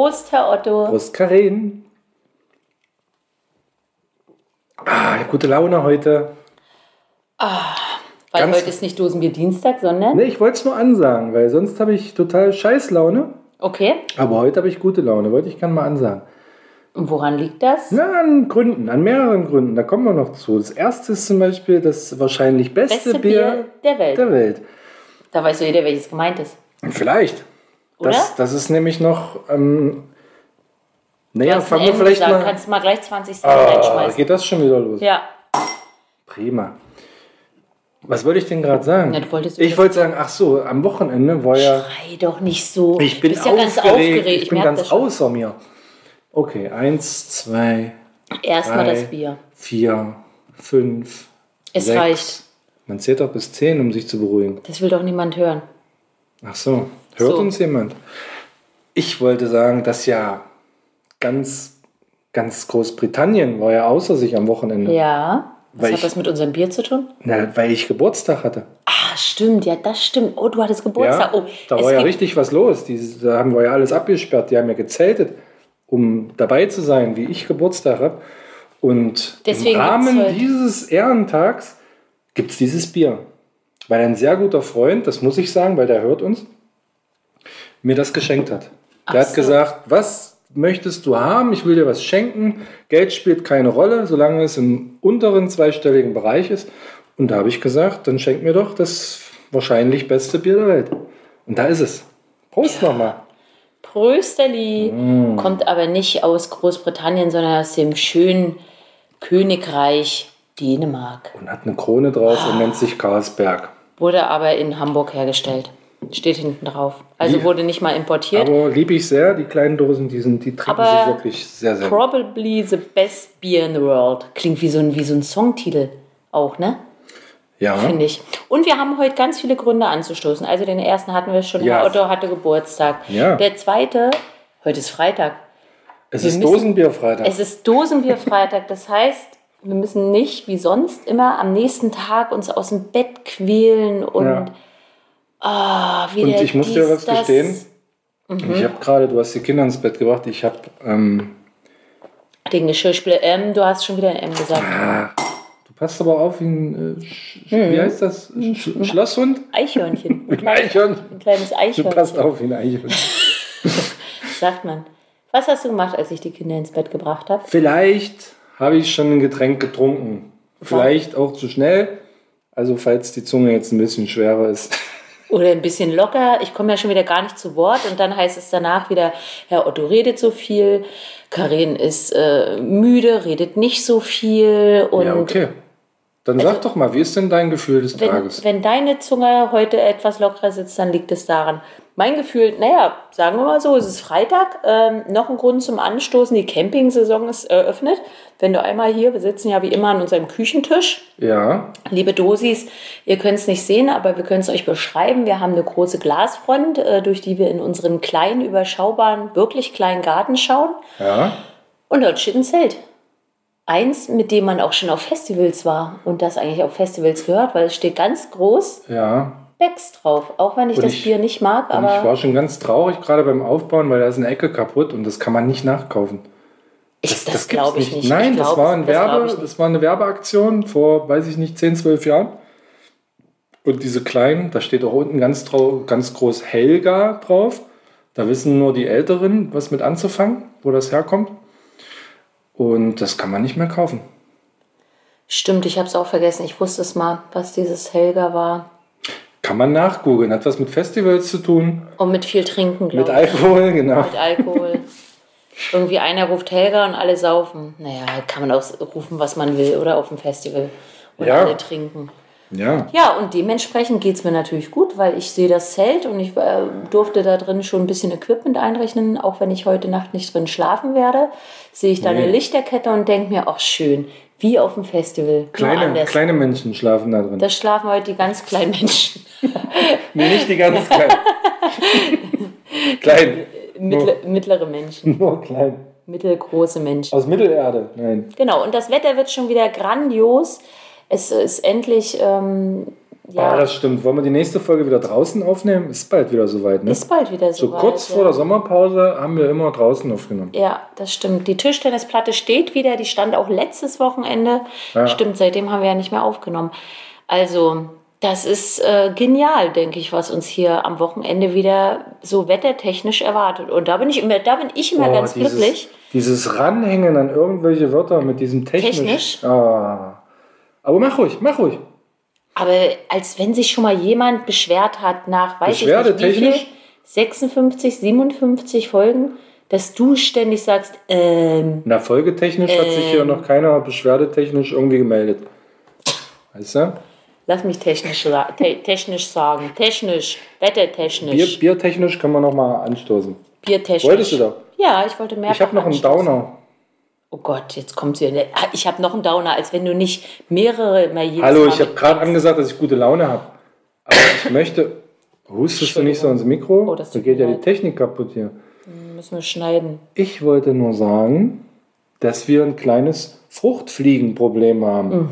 Prost, Herr Otto. Prost, Karin. Ah, gute Laune heute. Weil Ganz- heute ist nicht Dosenbier Dienstag, sondern. Ne, ich wollte es nur ansagen, weil sonst habe ich total Scheißlaune. Okay. Aber heute habe ich gute Laune, wollte ich gerne mal ansagen. Und woran liegt das? Na, an Gründen, an mehreren Gründen. Da kommen wir noch zu. Das erste ist zum Beispiel das wahrscheinlich beste, Beste Bier, Bier der Welt. der Welt. Da weiß jeder, welches gemeint ist. Vielleicht. Oder? Das, das ist nämlich noch. Ähm, naja, fangen wir vielleicht gesagt, mal. kannst du mal gleich 20 Cent Ah, reinschmeißen. geht das schon wieder los? Ja. Prima. Was wollte ich denn gerade sagen? Ja, ich wollte sagen, ach so, am Wochenende war ja. Schrei doch nicht so. Ich bin bist ja aufgeregt. ganz aufgeregt. Ich bin merk ganz außer mir. Okay, eins, zwei, Erstmal drei, das Bier. vier, fünf. Es sechs. reicht. Man zählt doch bis zehn, um sich zu beruhigen. Das will doch niemand hören. Ach so, hört So. uns jemand? Ich wollte sagen, dass ja ganz, ganz Großbritannien war ja außer sich am Wochenende. Ja. Was Weil hat ich- das mit unserem Bier zu tun? Na, weil ich Geburtstag hatte. Ah, stimmt. Ja, das stimmt. Oh, du hattest Geburtstag. oh, da war ja richtig was los. Die, da haben wir ja alles abgesperrt. Die haben ja gezeltet, um dabei zu sein, wie ich Geburtstag habe. Und Deswegen im Rahmen dieses Ehrentags gibt es dieses Bier. Weil ein sehr guter Freund, das muss ich sagen, weil der hört uns, mir das geschenkt hat. Der Ach hat so. gesagt, was möchtest du haben? Ich will dir was schenken. Geld spielt keine Rolle, solange es im unteren zweistelligen Bereich ist. Und da habe ich gesagt, dann schenk mir doch das wahrscheinlich beste Bier der Welt. Und da ist es. Prost nochmal. Prösterli Mm. kommt aber nicht aus Großbritannien, sondern aus dem schönen Königreich Dänemark. Und hat eine Krone drauf und nennt sich Karlsberg. Wurde aber in Hamburg hergestellt. Steht hinten drauf. Also Wie- wurde nicht mal importiert. Aber liebe ich sehr, die kleinen Dosen, die, sind, die trinken Aber sich wirklich sehr, sehr gut. Probably the best beer in the world. Klingt wie so ein, wie so ein Songtitel auch, ne? Ja, Finde ich. Und wir haben heute ganz viele Gründe anzustoßen. Also den ersten hatten wir schon. Ja. Otto hatte Geburtstag. Ja. Der zweite, heute ist Freitag. es wir ist Dosenbierfreitag. Es ist Dosenbierfreitag. Das heißt, wir müssen nicht wie sonst immer am nächsten Tag uns aus dem Bett quälen und Ja. Ah, Und wieder ich muss dir was das. gestehen. Mhm. Ich habe gerade, du hast die Kinder ins Bett gebracht. Ich habe, ähm, Den Geschirrspüler M, du hast schon wieder ein M gesagt. du passt aber auf wie ein, äh, Sch- Mhm. wie heißt das? Sch Schlosshund? Eichhörnchen. Ein Eichhörnchen. Ein kleines Du Eichhörnchen, passt auf wie ein Eichhörnchen. sagt man. Was hast du gemacht, als ich die Kinder ins Bett gebracht habe? Vielleicht habe ich schon ein Getränk getrunken. Vielleicht auch zu schnell. Also falls die Zunge jetzt ein bisschen schwerer ist. Oder ein bisschen locker. Ich komme ja schon wieder gar nicht zu Wort und dann heißt es danach wieder, Herr Otto redet so viel, Karin ist äh, müde, redet nicht so viel und ja, okay. Dann sag doch mal, wie ist denn dein Gefühl des wenn, Tages? wenn deine Zunge heute etwas lockerer sitzt, dann liegt es daran. Mein Gefühl, naja, sagen wir mal so, es ist Freitag, ähm, noch ein Grund zum Anstoßen, die Campingsaison ist eröffnet. Wenn du einmal hier, wir sitzen ja wie immer an unserem Küchentisch, Ja, Liebe Dosis, ihr könnt es nicht sehen, aber wir können es euch beschreiben. Wir haben eine große Glasfront, äh, durch die wir in unseren kleinen, überschaubaren, wirklich kleinen Garten schauen. ja. Und dort steht ein Zelt. Eins, mit dem man auch schon auf Festivals war und das eigentlich auf Festivals gehört, weil es steht ganz groß Ja, Becks drauf. Auch wenn ich Und das ich- Bier nicht mag, und ich aber war schon ganz traurig gerade beim Aufbauen, weil da ist eine Ecke kaputt und das kann man nicht nachkaufen. ich, das, gibt's glaube ich nicht. Nein, ich das, glaub, war ein das Werbe, nicht. das war eine Werbeaktion vor, weiß ich nicht, 10, 12 Jahren. Und diese kleinen, da steht auch unten ganz, trau, ganz groß Helga drauf. Da wissen nur die Älteren, was mit anzufangen, wo das herkommt. Und das kann man nicht mehr kaufen. Stimmt, ich habe es auch vergessen. Ich wusste es mal, was dieses Helga war. Kann man nachgoogeln. Hat was mit Festivals zu tun, Und mit viel Trinken, mit glaube ich. Alkohol, genau. mit Alkohol. Irgendwie einer ruft Helga und alle saufen. Naja, kann man auch rufen, was man will, oder auf dem Festival. Und Ja. alle trinken. Ja, Ja, und dementsprechend geht es mir natürlich gut, weil ich sehe das Zelt und ich äh, durfte da drin schon ein bisschen Equipment einrechnen, auch wenn ich heute Nacht nicht drin schlafen werde. Sehe ich da eine Nee. Lichterkette und denke mir, ach schön, wie auf dem Festival. kleine, kleine Menschen schlafen da drin. Da schlafen heute die ganz kleinen Menschen. nee, nicht die ganz kleinen. klein. Mittler, mittlere Menschen, Nur klein. mittelgroße Menschen. Aus Mittelerde. Nein. Genau, und das Wetter wird schon wieder grandios. Es ist endlich ähm, Ja, Ah, das stimmt. Wollen wir die nächste Folge wieder draußen aufnehmen? Ist bald wieder soweit, ne? ist bald wieder So so. kurz vor der Sommerpause haben wir immer draußen aufgenommen. Ja, das stimmt. Die Tischtennisplatte steht wieder. Die stand auch letztes Wochenende. Ja. Stimmt, seitdem haben wir ja nicht mehr aufgenommen. Also, das ist äh, genial, denke ich, was uns hier am Wochenende wieder so wettertechnisch erwartet. Und da bin ich immer, da bin ich immer Boah, ganz dieses, glücklich. Dieses Ranhängen an irgendwelche Wörter mit diesem technisch. Technisch? Ah. Aber mach ruhig, mach ruhig. Aber als wenn sich schon mal jemand beschwert hat nach, weiß ich nicht, wie viel, technisch? 56, 57 Folgen, dass du ständig sagst, ähm, Na, folgetechnisch hat sich hier noch keiner beschwerdetechnisch irgendwie gemeldet. Weißt du? lass mich technisch, te technisch sagen, technisch, wettertechnisch, Bier, biertechnisch können wir noch mal anstoßen. biertechnisch. Wolltest du doch? Ja, ich wollte mehr. Ich habe noch einen Downer. Oh Gott, jetzt kommt sie. Ich habe noch einen Downer, als wenn du nicht mehrere immer jedes Hallo, Mal ich habe gerade angesagt, dass ich gute Laune habe. Aber ich möchte. Hustest du nicht so ins Mikro? Oh, das da geht ja die. Technik kaputt hier. müssen wir schneiden. Ich wollte nur sagen, dass wir ein kleines Fruchtfliegenproblem haben.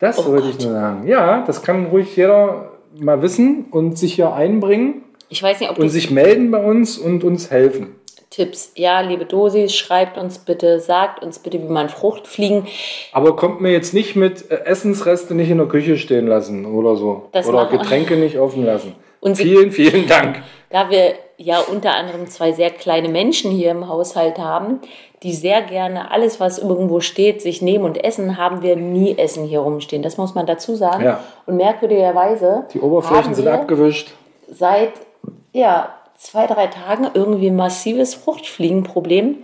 Das wollte ich nur sagen. Ja, das kann ruhig jeder mal wissen und sich hier einbringen Ich weiß nicht, ob und sich melden bei uns und uns helfen. Tipps. Ja, liebe Dosis, schreibt uns bitte, sagt uns bitte, wie man Fruchtfliegen. Aber kommt mir jetzt nicht mit äh, Essensreste nicht in der Küche stehen lassen oder so. Das oder Getränke nicht offen lassen. Und vielen, vielen Dank. Da wir ja unter anderem zwei sehr kleine Menschen hier im Haushalt haben, die sehr gerne alles, was irgendwo steht, sich nehmen und essen, haben wir nie Essen hier rumstehen. Das muss man dazu sagen. Ja. Und merkwürdigerweise Die Oberflächen sind abgewischt. seit ja, zwei, drei Tagen irgendwie ein massives Fruchtfliegenproblem.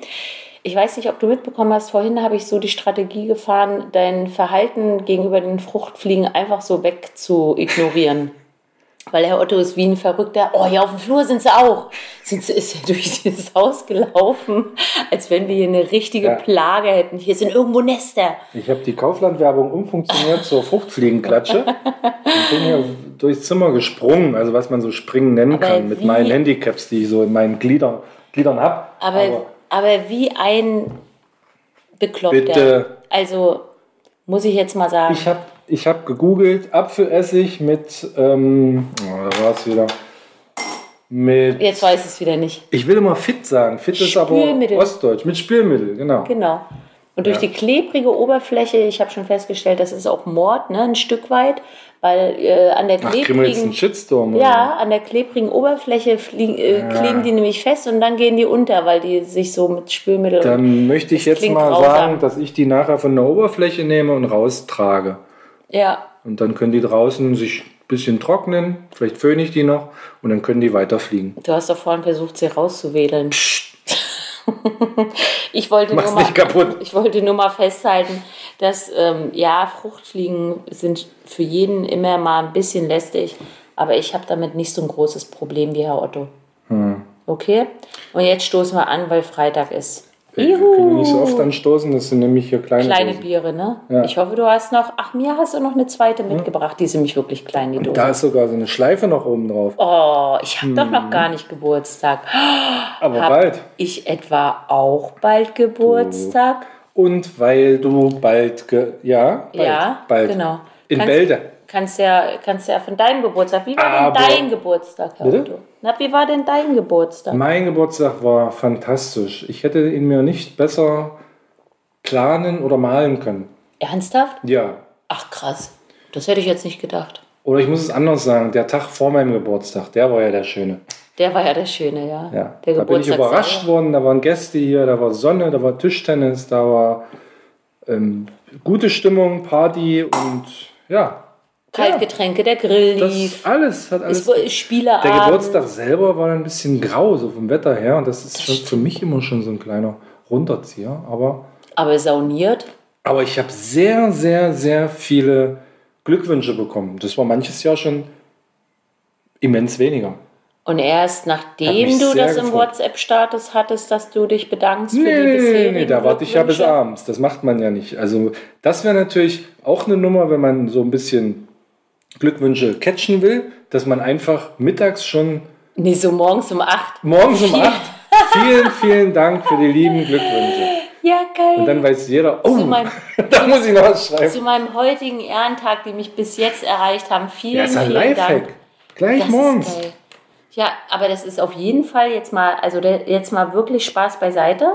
Ich weiß nicht, ob du mitbekommen hast, vorhin habe ich so die Strategie gefahren, dein Verhalten gegenüber den Fruchtfliegen einfach so weg zu ignorieren. Weil Herr Otto ist wie ein Verrückter. Oh, hier auf dem Flur sind sie auch. Sind sie, ist er durch dieses Haus gelaufen, als wenn wir hier eine richtige Ja. Plage hätten. Hier sind irgendwo Nester. Ich habe die Kauflandwerbung umfunktioniert zur Fruchtfliegenklatsche und bin hier durchs Zimmer gesprungen, also was man so springen nennen Aber kann, mit wie- meinen Handicaps, die ich so in meinen Gliedern, Gliedern habe. Aber, aber, wie ein Bekloppter. Bitte. Also, muss ich jetzt mal sagen. ich habe ich hab gegoogelt, Apfelessig mit, ähm, oh, da war es wieder, mit, Jetzt weiß ich es wieder nicht. ich will immer fit sagen, fit ist aber. Ostdeutsch, mit Spülmittel, genau. Genau. Und durch Ja. die klebrige Oberfläche, ich habe schon festgestellt, das ist auch Mord, ne, ein Stück weit, weil äh, an der Ach, klebrigen, Shitstorm? oder? ja, an der klebrigen Oberfläche fliegen, äh, kleben die nämlich fest und dann gehen die unter, weil die sich so mit Spülmittel. Dann möchte ich jetzt mal sagen, dass ich die nachher von der Oberfläche nehme und raustrage. Ja, Und dann können die draußen sich ein bisschen trocknen, vielleicht föhne ich die noch und dann können die weiterfliegen. du hast doch vorhin versucht, sie rauszuwedeln. ich wollte Mach's nur mal, nicht kaputt. Ich wollte nur mal festhalten, dass ähm, ja, Fruchtfliegen sind für jeden immer mal ein bisschen lästig, aber ich habe damit nicht so ein großes Problem wie Herr Otto. Hm. Okay? Und jetzt stoßen wir an, weil Freitag ist. Wir können nicht so oft anstoßen, das sind nämlich hier kleine, Kleine Dosen. Biere, ne? Ja. Ich hoffe, du hast noch. Ach, mir hast du noch eine zweite mitgebracht. Die ist nämlich wirklich klein, die Dose. Da ist sogar so eine Schleife noch oben drauf. Oh, ich habe doch noch gar nicht Geburtstag. Aber Hab bald. ich etwa auch bald Geburtstag? Und weil du bald, ja, bald, Ja, bald. genau. In Kannst- Bälde. Kannst ja, kannst ja von deinem Geburtstag. Wie war Aber- denn dein Geburtstag, Herr Bitte? Otto? Na, wie war denn dein Geburtstag? Mein Geburtstag war fantastisch. Ich hätte ihn mir nicht besser planen oder malen können. Ernsthaft? Ja. Ach krass. Das hätte ich jetzt nicht gedacht. Oder ich muss es anders sagen, der Tag vor meinem Geburtstag, der war ja der schöne. Der war ja der Schöne, ja. Ja, Der da bin ich überrascht selber. worden. Da waren Gäste hier, da war Sonne, da war Tischtennis, da war ähm, gute Stimmung, Party und ja. Kaltgetränke, der Grill Das lief. alles hat alles. Spieleabend. Der Geburtstag selber war ein bisschen grau, so vom Wetter her. Und das ist schon für mich immer schon so ein kleiner Runterzieher. Aber, Aber sauniert. aber ich habe sehr, sehr, sehr viele Glückwünsche bekommen. Das war manches Jahr schon immens weniger. Und erst nachdem du das im. WhatsApp-Status hattest, dass du dich bedankst für Nee, die nee, nee, bisherigen nee, da warte ich ja bis abends. Das macht man ja nicht. Also, das wäre natürlich auch eine Nummer, wenn man so ein bisschen Glückwünsche catchen will, dass man einfach mittags schon Nee, so morgens um 8. morgens um 8 vielen, vielen Dank für die lieben Glückwünsche. Ja, geil. Und dann weiß jeder, oh, Zu meinem- da muss ich noch was schreiben. Zu meinem heutigen Ehrentag, die mich bis jetzt erreicht haben. Vielen, Ja, ist ein vielen Dank. Lifehack. Gleich Das morgens. Ja, aber das ist auf jeden Fall jetzt mal, also jetzt mal wirklich Spaß beiseite.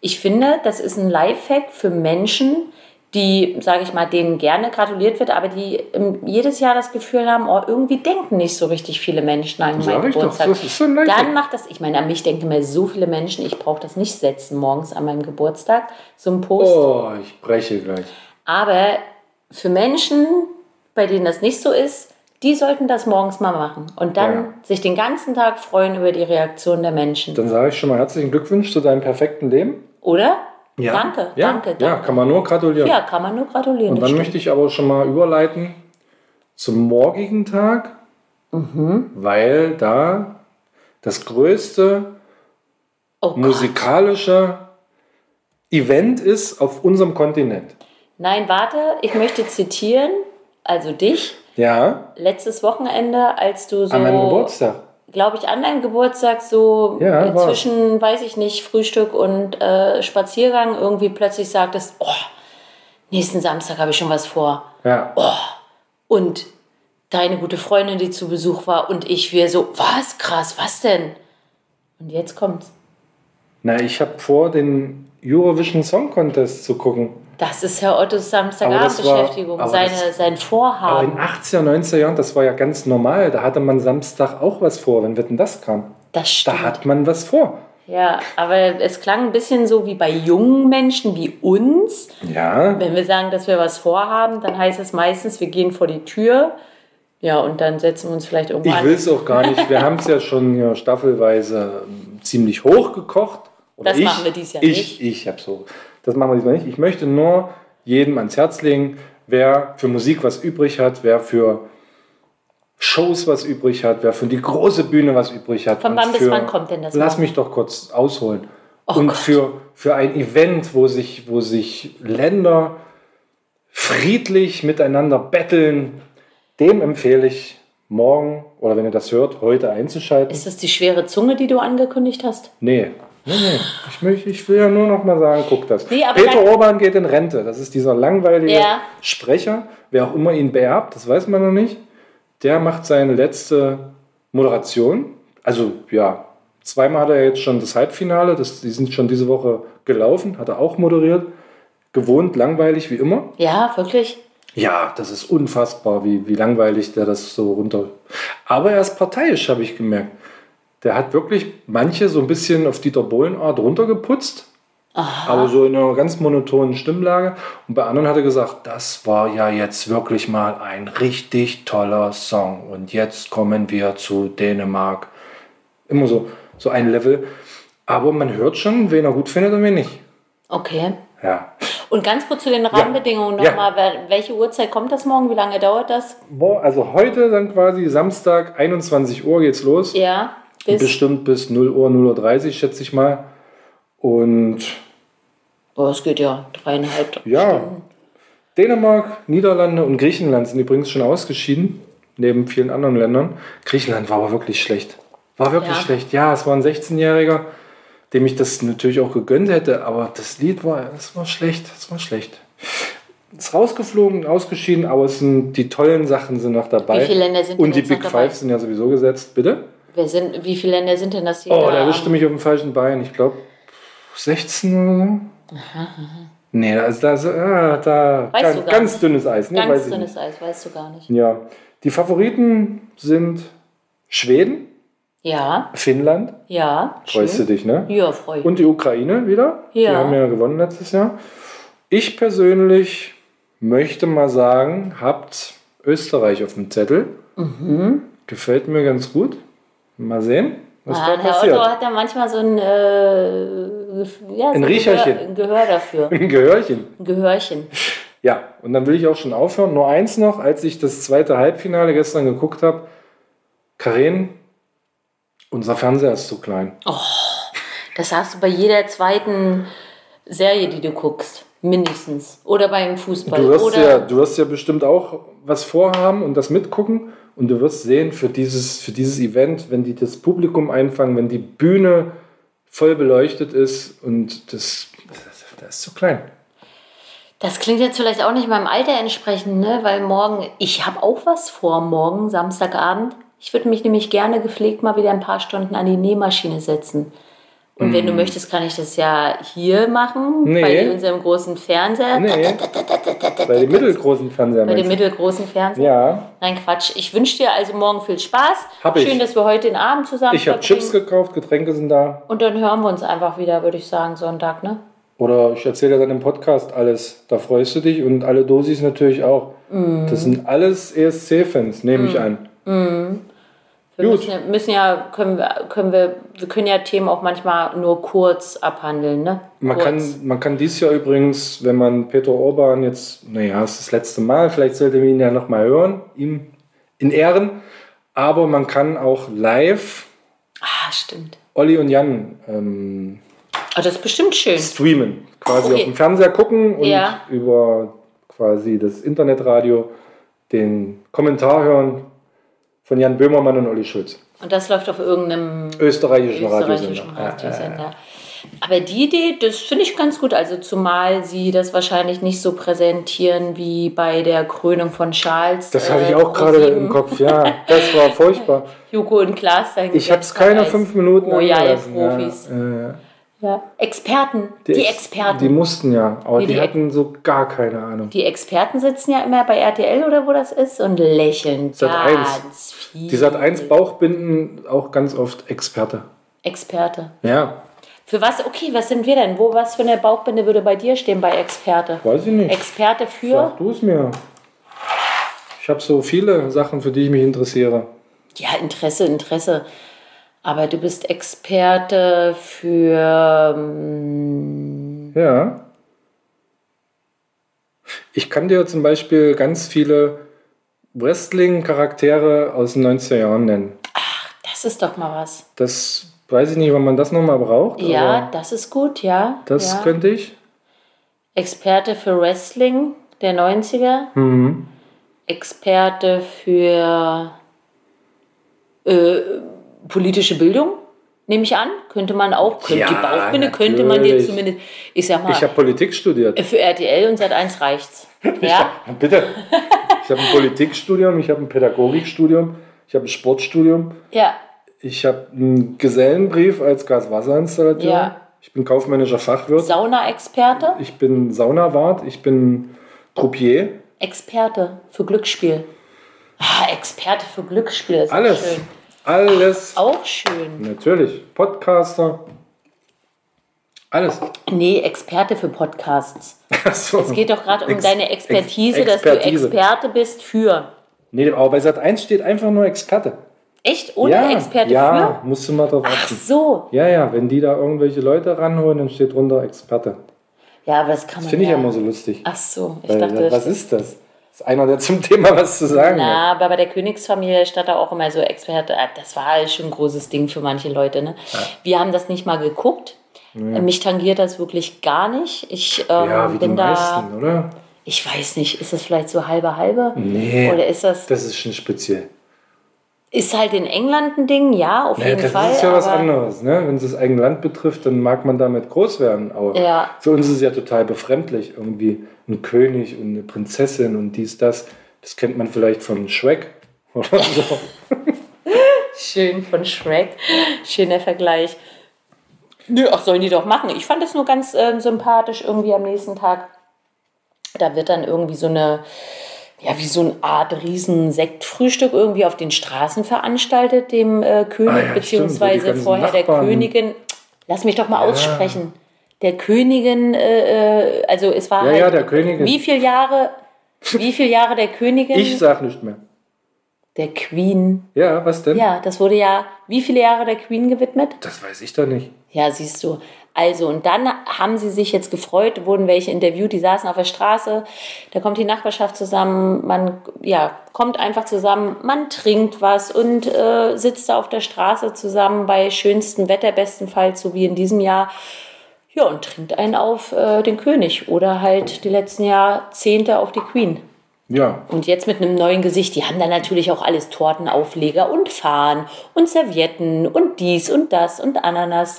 Ich finde, das ist ein Lifehack für Menschen, die, sage ich mal, denen gerne gratuliert wird, aber die jedes Jahr das Gefühl haben, oh, irgendwie denken nicht so richtig viele Menschen an meinen ich doch, Geburtstag. das ist so. Dann macht das, ich meine, an mich denken mir so viele Menschen, ich brauche das nicht setzen morgens an meinem Geburtstag, so ein Post. Oh, ich breche gleich. Aber für Menschen, bei denen das nicht so ist, die sollten das morgens mal machen und dann Ja. sich den ganzen Tag freuen über die Reaktion der Menschen. Dann sage ich schon mal herzlichen Glückwunsch zu deinem perfekten Leben. Oder? Danke, ja, danke, Ja, danke. kann man nur gratulieren. Ja, kann man nur gratulieren. Und dann möchte ich aber schon mal überleiten zum morgigen Tag, Mhm. weil da das größte oh musikalische Event ist auf unserem Kontinent. Nein, warte, ich möchte zitieren, also dich, Ja, letztes Wochenende, als du so, an meinem Geburtstag. Glaube ich, an deinem Geburtstag so Ja, zwischen, weiß ich nicht, Frühstück und äh, Spaziergang irgendwie plötzlich sagtest, oh, nächsten Samstag habe ich schon was vor. Ja, Und deine gute Freundin, die zu Besuch war, und ich, wir so, was, krass, was denn? Und jetzt kommt's. na, ich habe vor, den Eurovision Song Contest zu gucken. Das ist Herr Ottos Aber Samstagabendbeschäftigung, aber seine, das- sein Aber Vorhaben. in 80er, 90er Jahren, das war ja ganz normal. Da hatte man Samstag auch was vor, wenn Wetten das kam. Das Da stimmt. hat man was vor. Ja, aber es klang ein bisschen so wie bei jungen Menschen wie uns. Ja, Wenn wir sagen, dass wir was vorhaben, dann heißt es meistens, wir gehen vor die Tür. Ja, und dann setzen wir uns vielleicht irgendwo ich will es auch gar nicht. Wir haben es ja schon ja, staffelweise ähm, ziemlich hoch gekocht. Oder Das ich, machen wir dieses Jahr ich, nicht. Ich, habe so. Das machen wir diesmal nicht. Ich möchte nur jedem ans Herz legen, wer für Musik was übrig hat, wer für Shows was übrig hat, wer für die große Bühne was übrig hat. Von wann bis wann kommt denn das Lass mich doch kurz ausholen. Oh und Gott. für, für ein Event, wo sich, wo sich Länder friedlich miteinander betteln, dem empfehle ich morgen oder wenn ihr das hört, heute einzuschalten. Ist das die schwere Zunge, die du angekündigt hast? Nee. Nee, nee. Ich, möchte, ich will ja nur noch mal sagen, guck das. Nee, Peter Orban geht in Rente. Das ist dieser langweilige Ja. Sprecher, wer auch immer ihn beerbt, das weiß man noch nicht. Der macht seine letzte Moderation. Also ja, zweimal hat er jetzt schon das Halbfinale, das, die sind schon diese Woche gelaufen, hat er auch moderiert. Gewohnt, langweilig wie immer. Ja, wirklich? Ja, das ist unfassbar, wie, wie langweilig der das so runter. Aber er ist parteiisch, habe ich gemerkt. Der hat wirklich manche so ein bisschen auf Dieter Bohlen-Art runtergeputzt. Aber so in einer ganz monotonen Stimmlage. Und bei anderen hat er gesagt, das war ja jetzt wirklich mal ein richtig toller Song. Und jetzt kommen wir zu Dänemark. Immer so, so ein Level. Aber man hört schon, wen er gut findet und wen nicht. Okay. Ja. Und ganz kurz zu den Rahmenbedingungen Ja. nochmal. Wel- Welche Uhrzeit kommt das morgen? Wie lange dauert das? Boah, also heute dann quasi Samstag, 21 Uhr geht's los. Ja, bis. Bestimmt bis 0 Uhr, 0 Uhr 30, schätze ich mal. Und Oh, es geht ja dreieinhalb. ja, Dänemark, Niederlande und Griechenland sind übrigens schon ausgeschieden, neben vielen anderen Ländern. Griechenland war aber wirklich schlecht. War wirklich Ja. schlecht. Ja, es war ein 16-Jähriger, dem ich das natürlich auch gegönnt hätte, aber das Lied war, es war schlecht, es war schlecht. Ist rausgeflogen, ausgeschieden, aber es sind, die tollen Sachen sind noch dabei. Wie viele Länder sind Und die Big dabei? Five sind ja sowieso gesetzt. Bitte? Wer sind, wie viele Länder sind denn das? die Oh, da erwischte mich auf dem falschen Bein. Ich glaube 16 oder so. Nee, also da, ist- ah, da Weißt ganz, du ganz dünnes Eis. Nee, Ganz dünnes Eis, weißt du gar nicht. Ja. Die Favoriten sind Schweden, Ja, Finnland, ja. freust du schön. dich, ne? Ja, freue ich. Und die Ukraine wieder. Die Ja. haben ja gewonnen letztes Jahr. Ich persönlich möchte mal sagen, habt Österreich auf dem Zettel. Mhm. Gefällt mir ganz gut. Mal sehen, was Ah, da Herr passiert. Otto hat ja manchmal so ein, äh, ja, so Ein Riecherchen. Gehör, ein Gehör dafür. Ein Gehörchen. Ein Gehörchen. Ja, und dann will ich auch schon aufhören. Nur eins noch, als ich das zweite Halbfinale gestern geguckt habe. Karin, unser Fernseher ist zu klein. Das hast du bei jeder zweiten Serie, die du guckst. Mindestens. Oder beim Fußball. Du wirst, Oder ja, du wirst ja bestimmt auch was vorhaben und das mitgucken. Und du wirst sehen, für dieses, für dieses Event, wenn die das Publikum einfangen, wenn die Bühne voll beleuchtet ist und das, Der ist zu klein. Das klingt jetzt vielleicht auch nicht meinem Alter entsprechend, ne? weil morgen, ich habe auch was vor morgen, Samstagabend. Ich würde mich nämlich gerne gepflegt mal wieder ein paar Stunden an die Nähmaschine setzen. Und wenn du möchtest, kann ich das ja hier machen, Nee. bei unserem großen Fernseher. Nee. Bei dem mittelgroßen Fernseher. Bei dem mittelgroßen Fernseher. Ja, Nein, Quatsch. Ich wünsche dir also morgen viel Spaß. Hab ich. Schön, dass wir heute den Abend zusammen ich habe. Chips gekauft, Getränke sind da. Und dann hören wir uns einfach wieder, würde ich sagen, Sonntag, ne? Oder ich erzähle dir dann im Podcast alles. Da freust du dich und alle Dosis natürlich auch. Mhm. Das sind alles ESC-Fans, nehme ich an. Wir Gut. müssen, ja- müssen ja, können wir, können wir, wir können ja Themen auch manchmal nur kurz abhandeln, ne? Man kurz. kann, man kann dies Jahr übrigens, wenn man Peter Orban jetzt, naja, es ist das letzte Mal, vielleicht sollte man ihn ja nochmal hören, ihm in Ehren. Aber man kann auch live Ah, stimmt. Olli und Jan ähm, Ah, das ist bestimmt schön. streamen. Quasi Okay. auf dem Fernseher gucken und Ja. über quasi das Internetradio den Kommentar hören von Jan Böhmermann und Olli Schulz. Und das läuft auf irgendeinem Österreichischen, österreichischen Radiosender. Ja. Aber die Idee, das finde ich ganz gut. Also zumal sie das wahrscheinlich nicht so präsentieren wie bei der Krönung von Charles. Das äh, hatte ich auch gerade im Kopf, ja. Das war furchtbar. Joko und Klaas. Ich habe es keine fünf Minuten angelassen. Royal-Profis. Ja, äh, Ja. Experten. Die, Ex- Experten. Die mussten ja, aber Nee, die, die- hatten so gar keine Ahnung. Die Experten sitzen ja immer bei RTL oder wo das ist und lächeln Sat. ganz viel. Die Sat 1 Bauchbinden auch ganz oft Experte. Experte. Ja, Für was? Okay, was sind wir denn? Wo, was für eine Bauchbinde würde bei dir stehen bei Experte? weiß ich nicht. Experte für? Sag du es mir. Ich habe so viele Sachen, für die ich mich interessiere. Ja, Interesse, Interesse. Aber du bist Experte für. ähm, Ja. Ich kann dir zum Beispiel ganz viele Wrestling-Charaktere aus den 90er Jahren nennen. Das ist doch mal was. Das weiß ich nicht, wann man das nochmal braucht. Ja, das ist gut, ja. das ja. könnte ich. Experte für Wrestling der 90er. Mhm. Experte für äh, politische Bildung, nehme ich an. Könnte man auch, könnte Ja, die Bauchbinde, könnte man dir natürlich. zumindest, ich sag mal, Ich habe Politik studiert. für RTL und seit 1 reicht's. Ja? Bitte. Ich habe ein Politikstudium, ich habe ein Pädagogikstudium, ich habe ein Sportstudium, Ja, ich habe einen Gesellenbrief als Gaswasserinstallateur, Ja. ich bin kaufmännischer Fachwirt, Sauna-Experte, ich bin Saunawart, ich bin Croupier, Experte für Glücksspiel. Ah, Experte für Glücksspiel, das ist alles. schön. Alles. Auch schön. Natürlich. Podcaster. Alles. Nee, Experte für Podcasts. Achso. Es geht doch gerade um Ex- deine Expertise, Ex- dass du Expertise. Experte bist für. Nee, aber bei Sat 1 steht einfach nur Experte. Echt? Ohne ja, Experte ja, für? musst du mal drauf Ach achten. so. Ja, ja, wenn die da irgendwelche Leute ranholen, dann steht drunter Experte. Ja, aber das kann man Das finde ich ja. ja immer so lustig. Ach so, ich Weil, dachte, was ist das? Das ist einer, der zum Thema was zu sagen hat. Na, aber bei der Königsfamilie stand da auch immer so Experte. Ah, Das war halt schon ein großes Ding für manche Leute. Ne? Wir haben das nicht mal geguckt. Mich tangiert das wirklich gar nicht. Ich ähm, Ja, wie die bin da. meisten, oder? Ich weiß nicht, ist das vielleicht so halbe halbe? Nee. Oder ist das. Das ist schon speziell. Ist halt in England ein Ding, ja, auf Ja, jeden das Fall. ist ja was anderes. Ne? Wenn es das eigene Land betrifft, dann mag man damit groß werden. Aber Ja. für uns ist es ja total befremdlich. Irgendwie ein König und eine Prinzessin und dies, das. Das kennt man vielleicht von Shrek oder so. Schön von Shrek. Schöner Vergleich. Nö, ach, sollen die doch machen. Ich fand es nur ganz ähm, sympathisch irgendwie am nächsten Tag. Da wird dann irgendwie so eine, ja, wie so eine Art riesen Sektfrühstück irgendwie auf den Straßen veranstaltet, dem äh, König, Ah ja, beziehungsweise vorher der Nachbarn- Königin. Lass mich doch mal aussprechen. Der Königin, äh, äh, also es war Ja, halt, ja, der Königin. wie viele Jahre, wie viele Jahre der Königin? Ich sag nicht mehr. der Queen. Ja, was denn? Ja, das wurde ja, wie viele Jahre der Queen gewidmet? Das weiß ich doch nicht. Ja, siehst du. Also, und dann haben sie sich jetzt gefreut, wurden welche interviewt, die saßen auf der Straße, da kommt die Nachbarschaft zusammen, man ja, kommt einfach zusammen, man trinkt was und äh, sitzt da auf der Straße zusammen bei schönstem Wetter, bestenfalls, so wie in diesem Jahr. Ja, und trinkt einen auf äh, den König oder halt die letzten Jahrzehnte auf die Queen. Ja, Und jetzt mit einem neuen Gesicht, die haben dann natürlich auch alles Tortenaufleger und Fahnen und Servietten und dies und das und Ananas.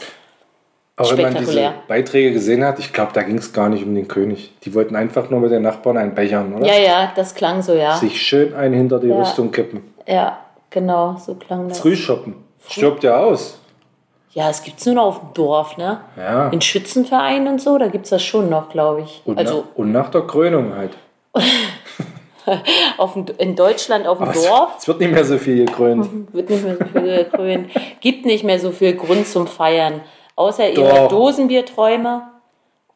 Aber wenn man diese. Beiträge gesehen hat, ich glaube, da ging es gar nicht um den König. Die wollten einfach nur mit den Nachbarn einen bechern, oder? Ja, ja, das klang so, ja. Sich schön ein hinter die Ja. Rüstung kippen. Ja, genau, so klang das. Früh shoppen. Stirbt ja aus. Ja, es gibt's nur noch auf dem Dorf, ne? Ja. In Schützenvereinen und so, da gibt's das schon noch, glaube ich. Und, also nach, und nach der Krönung halt. auf dem, in Deutschland auf dem Aber es, Dorf es wird nicht mehr so viel gekrönt. wird nicht mehr so viel gekrönt. Gibt nicht mehr so viel Grund zum Feiern. Außer ihr Doch. hört Dosenbierträume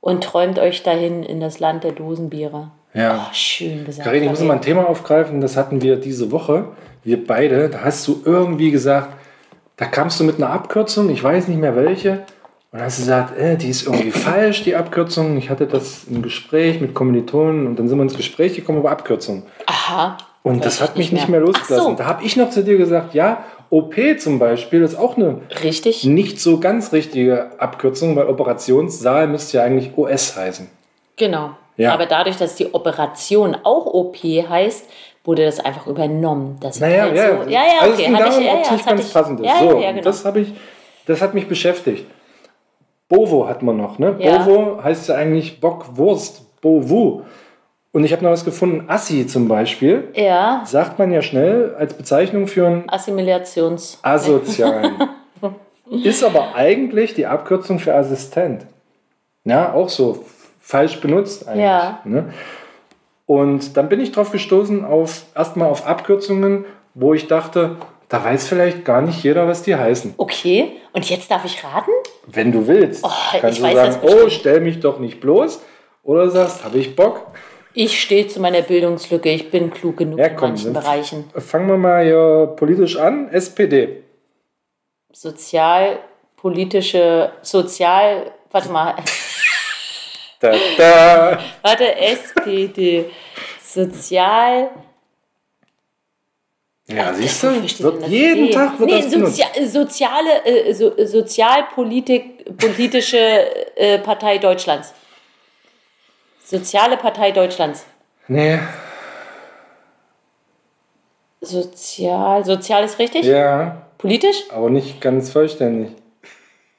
und träumt euch dahin in das Land der Dosenbiere. Ja. Oh, schön gesagt. Karin, ich muss mal ein Thema aufgreifen, das hatten wir diese Woche. Wir beide, da hast du irgendwie gesagt, da kamst du mit einer Abkürzung, ich weiß nicht mehr welche. Und hast gesagt, äh, die ist irgendwie falsch, die Abkürzung. Ich hatte das im Gespräch mit Kommilitonen und dann sind wir ins Gespräch gekommen über Abkürzungen. Aha. Und das ich hat mich nicht mehr. mehr losgelassen. so. Da habe ich noch zu dir gesagt, ja, OP zum Beispiel ist auch eine Richtig? nicht so ganz richtige Abkürzung, weil Operationssaal müsste ja eigentlich OS heißen. Genau. Ja. Aber dadurch, dass die Operation auch OP heißt, wurde das einfach übernommen. Das war Naja, halt ja, so. Ja, ja, also es ging darum, ich, ja, ob es nicht ganz ich- passend ist. So, genau. das, ich, das hat mich beschäftigt. Bovo hat man noch, ne? Bovo heißt ja eigentlich Bockwurst, Bovu. Und ich habe noch was gefunden, Assi zum Beispiel, ja, sagt man ja schnell als Bezeichnung für einen Assimilations. Asozialen. Ist aber eigentlich die Abkürzung für Assistent. Ja, auch so falsch benutzt eigentlich. Ja. Ne? Und dann bin ich drauf gestoßen, auf, erstmal auf Abkürzungen, wo ich dachte, da weiß vielleicht gar nicht jeder, was die heißen. Okay, und jetzt darf ich raten? Wenn du willst, Oh, kannst ich du sagen, oh, stell mich doch nicht bloß. Oder sagst, habe ich Bock? Ich stehe zu meiner Bildungslücke. Ich bin klug genug Ja, in komm, manchen dann- Bereichen. Fangen wir mal hier politisch an. SPD. Sozialpolitische, sozial, warte mal, Da, da. warte, SPD. Sozial. Ja, siehst Wofür du, wird jeden E? Tag wird nee, das benutzt. Sozia soziale, äh, so, Sozialpolitik, politische äh, Partei Deutschlands. Soziale Partei Deutschlands. Nee, Sozial, sozial ist richtig? ja, Politisch? aber nicht ganz vollständig.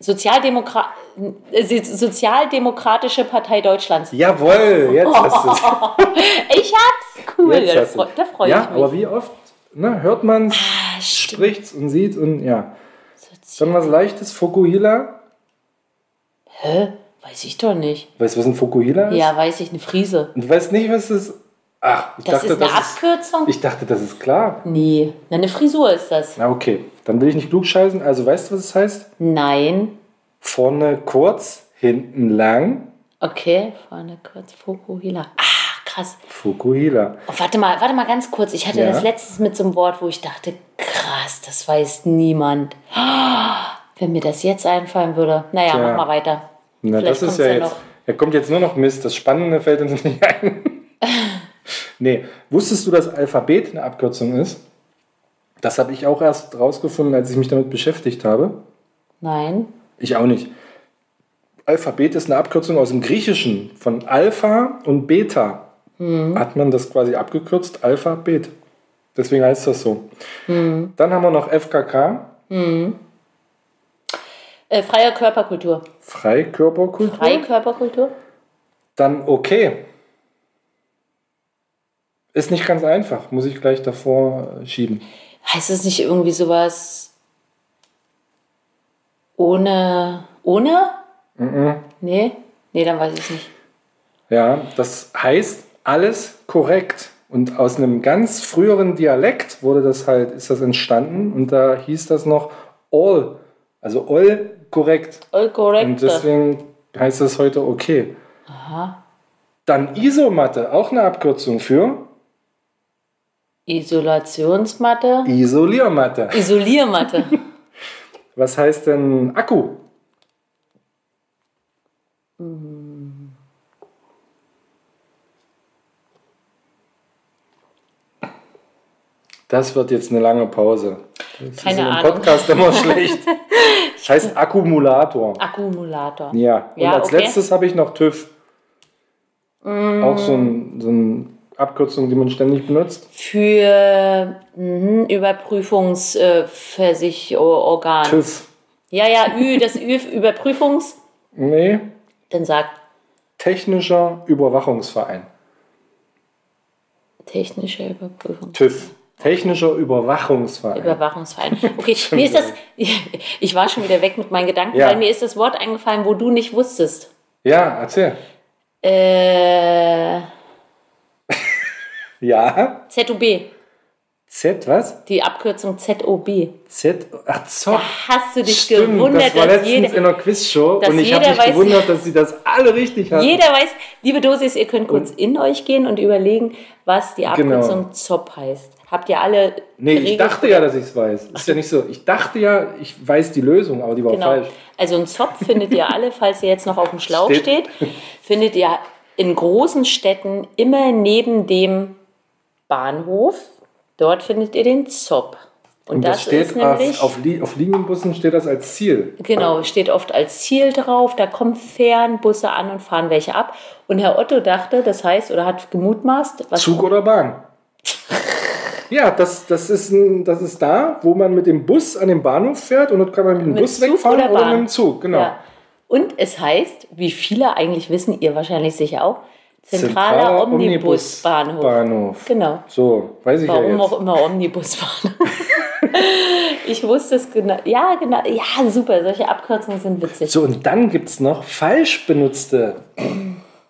Sozialdemokra äh, Sozialdemokratische Partei Deutschlands. Jawohl, jetzt hast du es. Ich hab's! Cool, Jetzt da freue da freu ja, ich mich. aber wie oft ne, hört man es, Ah, spricht und sieht und ja. Sozial Dann was leichtes, Fukuhila. Hä? Weiß ich doch nicht. Weißt du, was ein Fukuhila ist? Ja, weiß ich, eine Friese. Und du weißt nicht, was das ist? Ach, ich Das dachte, ist eine das ist, Abkürzung? ich dachte, das ist klar. nee, Na, eine Frisur ist das. Na okay, dann will ich nicht klugscheißen. Also weißt du, was es heißt? Nein. Vorne kurz, hinten lang. Okay, vorne kurz Fukuhila. Ah, krass. Fukuhila. Oh, warte mal, warte mal ganz kurz. Ich hatte Ja. das letztes mit so einem Wort, wo ich dachte, krass, das weiß niemand. Ah, Wenn mir das jetzt einfallen würde. Naja, Tja. mach mal weiter. Na, Vielleicht das ist ja ja jetzt. Da kommt jetzt nur noch Mist. Das Spannende fällt uns nicht ein. nee, wusstest du, dass Alphabet eine Abkürzung ist? Das habe ich auch erst rausgefunden, als ich mich damit beschäftigt habe. Nein. Ich auch nicht. Alphabet ist eine Abkürzung aus dem Griechischen von Alpha und Beta. Hat man das quasi abgekürzt, Alphabet. Deswegen heißt das so. Dann haben wir noch FKK, Äh, freie Körperkultur. Freikörperkultur. Freie Körperkultur? Dann okay. Ist nicht ganz einfach, muss ich gleich davor schieben. Heißt es nicht irgendwie sowas ohne. ohne? Nee? Nee, dann weiß ich es nicht. Ja, das heißt alles korrekt. Und aus einem ganz früheren Dialekt wurde das halt, ist das entstanden und da hieß das noch all, also all korrekt. All correct. Und deswegen heißt das heute okay. Aha. Dann Isomatte, auch eine Abkürzung für Isolationsmatte. Isoliermatte. Isoliermatte. Was heißt denn Akku? Das wird jetzt eine lange Pause. Das Keine ist im Ahnung. Podcast immer schlecht. Das heißt Akkumulator. Akkumulator. Ja, und Ja, als okay. letztes habe ich noch TÜV. Auch so, ein, so eine Abkürzung, die man ständig benutzt. Für mhm, Überprüfungsversicherorgan. TÜV. Ja, ja, Ü, das Ü, Überprüfungs. Nee, Dann sag Technischer Überwachungsverein. technische Überprüfung. TÜV. Technischer Überwachungsverein. Überwachungsverein. Okay, mir ist das. Ich war schon wieder weg mit meinen Gedanken, Ja. weil mir ist das Wort eingefallen, wo du nicht wusstest. ja, erzähl. Äh, Ja. ZOB. Z, was? Die Abkürzung ZOB. Z, ach, Zopp. Da hast du dich Stimmt, gewundert, das war dass letztens jeder, in einer Quizshow und ich habe mich weiß- gewundert, dass sie das alle richtig hatten. jeder weiß, liebe Dosis, ihr könnt kurz in euch gehen und überlegen, was die Abkürzung ZOP heißt. Habt ihr alle. Genau. Nee, ich Regel- dachte ja, dass ich es weiß. Ist ja nicht so. Ich dachte ja, ich weiß die Lösung, aber die war Genau. falsch. Also ein Zopf findet ihr alle, falls ihr jetzt noch auf dem Schlauch Steht. steht, findet ihr in großen Städten immer neben dem Bahnhof. Dort findet ihr den Zop. Und, Und das, das, steht ist nämlich, auf, auf, Li auf Linienbussen steht das als Ziel. genau, steht oft als Ziel drauf. Da kommen Fernbusse an und fahren welche ab. Und Herr Otto dachte, das heißt, oder hat gemutmaßt, was Zug oder Bahn? Ja, das, das, ist ein, das ist da, wo man mit dem Bus an den Bahnhof fährt und dort kann man mit dem Mit Bus Zug wegfahren oder oder, mit dem Zug. Genau. Ja. Und es heißt, wie viele eigentlich wissen, ihr wahrscheinlich sicher auch, zentraler, Omnibusbahnhof. Bahnhof. Genau. So, weiß ich Warum ja jetzt. auch immer Omnibusbahnhof. ich wusste es genau. Ja, genau. Ja, super. Solche Abkürzungen sind witzig. So, und dann gibt es noch falsch benutzte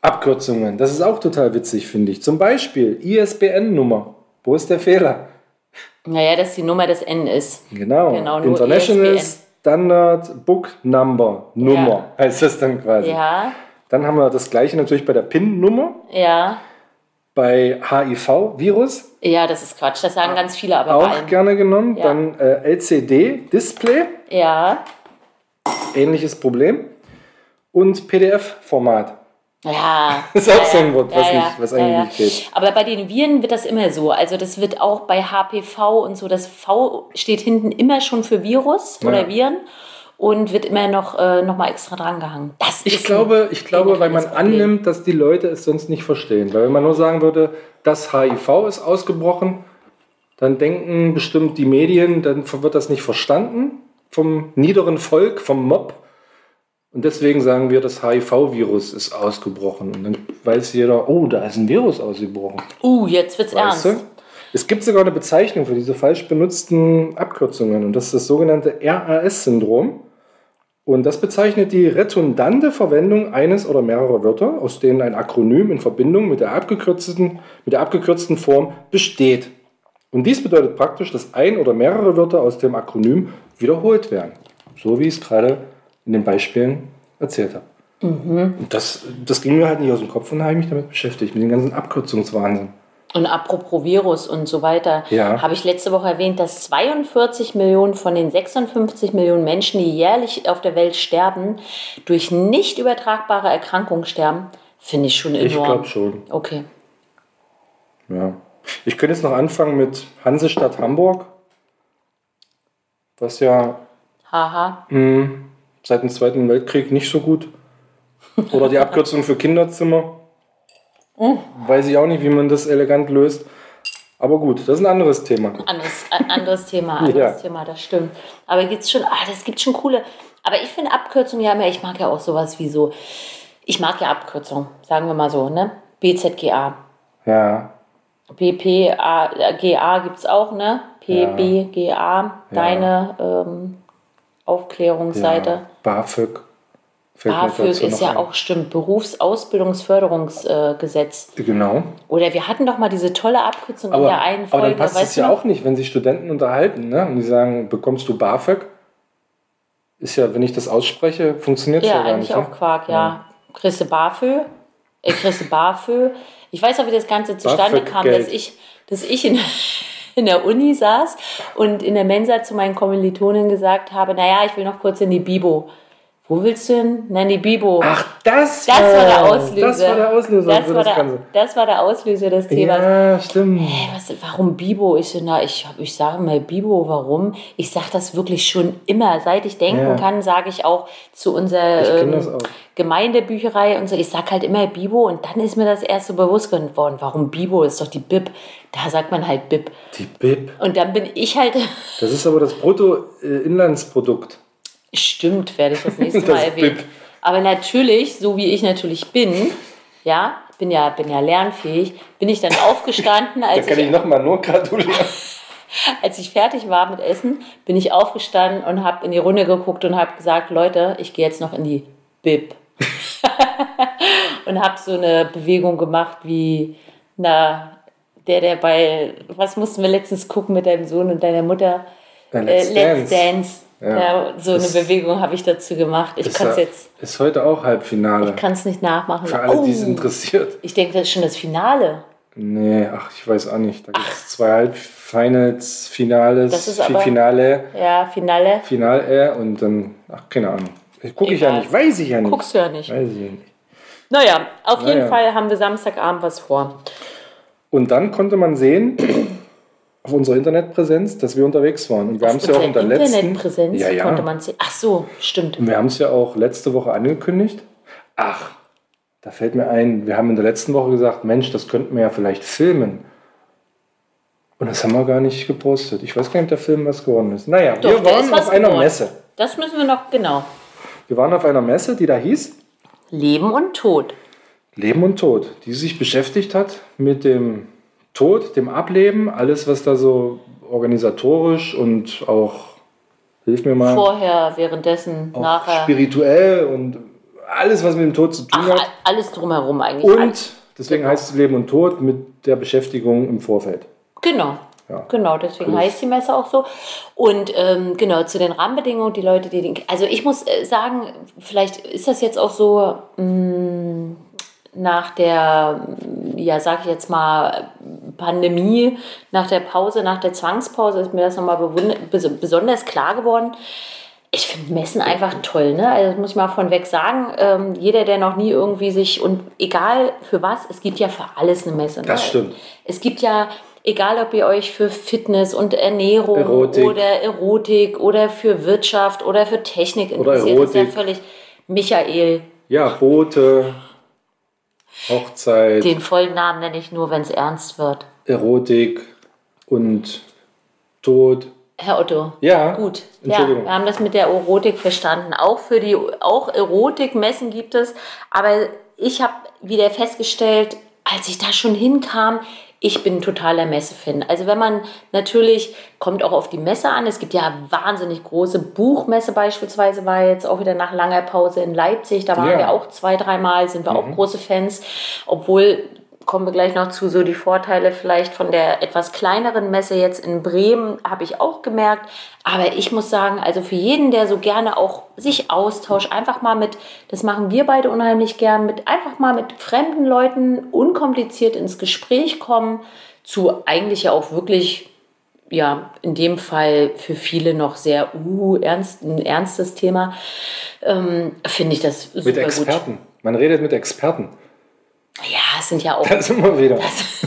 Abkürzungen. Das ist auch total witzig, finde ich. Zum Beispiel ISBN-Nummer. Wo ist der Fehler? Naja, dass die Nummer des N ist. Genau. Genau, International ISBN. Standard Book Number. Nummer heißt das dann quasi. Ja, Dann haben wir das gleiche natürlich bei der PIN-Nummer, ja. bei HIV-Virus, Ja, das ist Quatsch. Das sagen ganz viele, aber auch gerne genommen. Ja. Dann äh, LCD-Display, Ja, ähnliches Problem. Und PDF-Format. ja. Das ist auch ja, so ein ja. Wort, was ja, nicht- was eigentlich nicht geht. Aber bei den Viren wird das immer so. Also das wird auch bei HPV und so. Das V steht hinten immer schon für Virus oder Viren und wird immer noch, äh, noch mal extra dran gehangen. Das Ich ist glaube, ich glaube, weil man Problem. annimmt, dass die Leute es sonst nicht verstehen. Weil wenn man nur sagen würde, das HIV ist ausgebrochen, dann denken bestimmt die Medien, dann wird das nicht verstanden vom niederen Volk, vom Mob. Und deswegen sagen wir, das HIV-Virus ist ausgebrochen. Und dann weiß jeder, oh, da ist ein Virus ausgebrochen. Uh, jetzt wird's Weißt ernst. du? Es gibt sogar eine Bezeichnung für diese falsch benutzten Abkürzungen. Und das ist das sogenannte RAS-Syndrom. Und das bezeichnet die redundante Verwendung eines oder mehrerer Wörter, aus denen ein Akronym in Verbindung mit der abgekürzten, mit der abgekürzten Form besteht. Und dies bedeutet praktisch, dass ein oder mehrere Wörter aus dem Akronym wiederholt werden. So wie ich es gerade in den Beispielen erzählt habe. Und das, das ging mir halt nicht aus dem Kopf und da habe ich mich damit beschäftigt, mit dem ganzen Abkürzungswahnsinn. Und apropos Virus und so weiter, Ja. habe ich letzte Woche erwähnt, dass 42 Millionen von den 56 Millionen Menschen, die jährlich auf der Welt sterben, durch nicht übertragbare Erkrankungen sterben. Finde ich schon enorm. Ich glaube schon. Okay. Ja. Ich könnte jetzt noch anfangen mit Hansestadt Hamburg, was ja Haha. mh, seit dem Zweiten Weltkrieg nicht so gut. Oder die Abkürzung für Kinderzimmer. Weiß ich auch nicht, wie man das elegant löst. Aber gut, das ist ein anderes Thema. Anderes, ein anderes Thema, anderes Ja. Thema, das stimmt. Aber gibt's schon, ah, das gibt schon coole. Aber ich finde Abkürzungen ja immer, ich mag ja auch sowas wie so, ich mag ja Abkürzungen, sagen wir mal so, ne? BZGA. Ja, PPGA gibt es auch, ne? PBGA, deine ähm, Aufklärungsseite. ja. BAföG. Fällt BAföG ist ja ein. auch stimmt, Berufsausbildungsförderungsgesetz. Äh. Genau. Oder wir hatten doch mal diese tolle Abkürzung in Aber, der einen aber Folge. dann passt es ja auch nicht, wenn sich Studenten unterhalten ne? und die sagen, bekommst du BAföG? Ist ja, wenn ich das ausspreche, funktioniert es ja, Ja, gar eigentlich nicht. auch ne? Quark, ja. Christe BAföG, äh, Christe BAföG. Ich weiß auch, wie das Ganze zustande kam, dass ich, dass ich in, in der Uni saß und in der Mensa zu meinen Kommilitonen gesagt habe, naja, ich will noch kurz in die Bibo. Wo willst du hin? Na, in die Bibo. Ach, das, das war der Auslöser. Das war der Auslöser Das war das der, das war der Auslöser des Themas. Ja, stimmt. Hey, was, warum Bibo? Ich so, na, ich, ich sage mal Bibo, warum? Ich sage das wirklich schon immer. Seit ich denken Ja. kann, sage ich auch zu unserer ähm, das. Gemeindebücherei und so, ich sage halt immer Bibo und dann ist mir das erst so bewusst geworden, warum Bibo ist doch die Bib. Da sagt man halt Bib. Die BIP. Und dann bin ich halt, Das ist aber das Bruttoinlandsprodukt. Stimmt, werde ich das nächste Das Mal erwähnen. Bib. Aber natürlich, so wie ich natürlich bin, ja, bin ja, bin ja lernfähig, bin ich dann aufgestanden, Da als kann ich ich, nochmal nur gratulieren. als ich fertig war mit Essen, bin ich aufgestanden und habe in die Runde geguckt und habe gesagt, Leute, ich gehe jetzt noch in die Bib. und habe so eine Bewegung gemacht wie, na, der, der bei, was mussten wir letztens gucken mit deinem Sohn und deiner Mutter? Ja, Äh, Let's Let's Dance. Dance. Ja. Ja, so eine Das- Bewegung habe ich dazu gemacht. Ich kann es jetzt, ist heute auch Halbfinale. ich kann es nicht nachmachen. Für alle, die es Oh, interessiert. ich denke, das ist schon das Finale. Nee, ach, ich weiß auch nicht. Da gibt es zwei Halbfinals, Finales, Das ist aber- Finale, Ja, Finale. Finale und dann, ach, keine Ahnung. Gucke ich ja nicht, weiß ich ja nicht. Guckst du ja nicht. Weiß ich ja nicht. Naja, auf jeden Naja. Fall haben wir Samstagabend was vor. Und dann konnte man sehen, auf unserer Internetpräsenz, dass wir unterwegs waren. Und wir haben es ja auch in der Unsere letzten. Internetpräsenz Ja, ja. konnte man sehen. Ach so, stimmt. Und wir haben es ja auch letzte Woche angekündigt. Ach, da fällt mir ein, wir haben in der letzten Woche gesagt, Mensch, das könnten wir ja vielleicht filmen. Und das haben wir gar nicht gepostet. Ich weiß gar nicht, ob der Film was geworden ist. Naja, Doch, wir waren auf einer geworden. Messe. Das müssen wir noch, genau. Wir waren auf einer Messe, die da hieß Leben und Tod. Leben und Tod, die sich beschäftigt hat mit dem Tod, dem Ableben, alles, was da so organisatorisch und auch, hilf mir mal, Vorher, währenddessen, nachher. spirituell und alles, was mit dem Tod zu tun Ach, hat. alles drumherum eigentlich. Alles- Und deswegen heißt es Leben und Tod mit der Beschäftigung im Vorfeld. Genau. Ja. Genau, deswegen Plus. heißt die Messe auch so. Und ähm, genau, zu den Rahmenbedingungen, die Leute, die den. Also ich muss äh, sagen, vielleicht ist das jetzt auch so mh, nach der, mh, ja, sag ich jetzt mal, Pandemie, nach der Pause, nach der Zwangspause ist mir das nochmal besonders klar geworden. Ich finde Messen einfach toll, ne? Also das muss ich mal von weg sagen. Ähm, jeder, der noch nie irgendwie sich und egal für was, es gibt ja für alles eine Messe. Ne? Das stimmt. Es gibt ja, egal ob ihr euch für Fitness und Ernährung Erotik. oder Erotik oder für Wirtschaft oder für Technik Oder interessiert, ist ja Erotik. völlig Michael. Ja, Boote, Hochzeit, Den vollen Namen nenne ich nur, wenn es ernst wird. Erotik und Tod. Herr Otto. Ja, Gut, ja, Entschuldigung. wir haben das mit der Erotik verstanden. Auch für die, auch Erotikmessen gibt es. Aber ich habe wieder festgestellt, als ich da schon hinkam, ich bin totaler Messefan. Also wenn man natürlich, kommt auch auf die Messe an. Es gibt ja wahnsinnig große Buchmesse beispielsweise, war jetzt auch wieder nach langer Pause in Leipzig. Da waren Ja. wir auch zwei, dreimal, sind wir Mhm. auch große Fans. Obwohl kommen wir gleich noch zu, so die Vorteile vielleicht von der etwas kleineren Messe jetzt in Bremen, habe ich auch gemerkt. Aber ich muss sagen, also für jeden, der so gerne auch sich austauscht, einfach mal mit, das machen wir beide unheimlich gern, mit einfach mal mit fremden Leuten unkompliziert ins Gespräch kommen, zu eigentlich ja auch wirklich ja, in dem Fall für viele noch sehr uh, ernst, ein ernstes Thema, ähm, finde ich das super Mit gut. Experten. Man redet mit Experten. Ja, es sind ja auch Da sind wir wieder.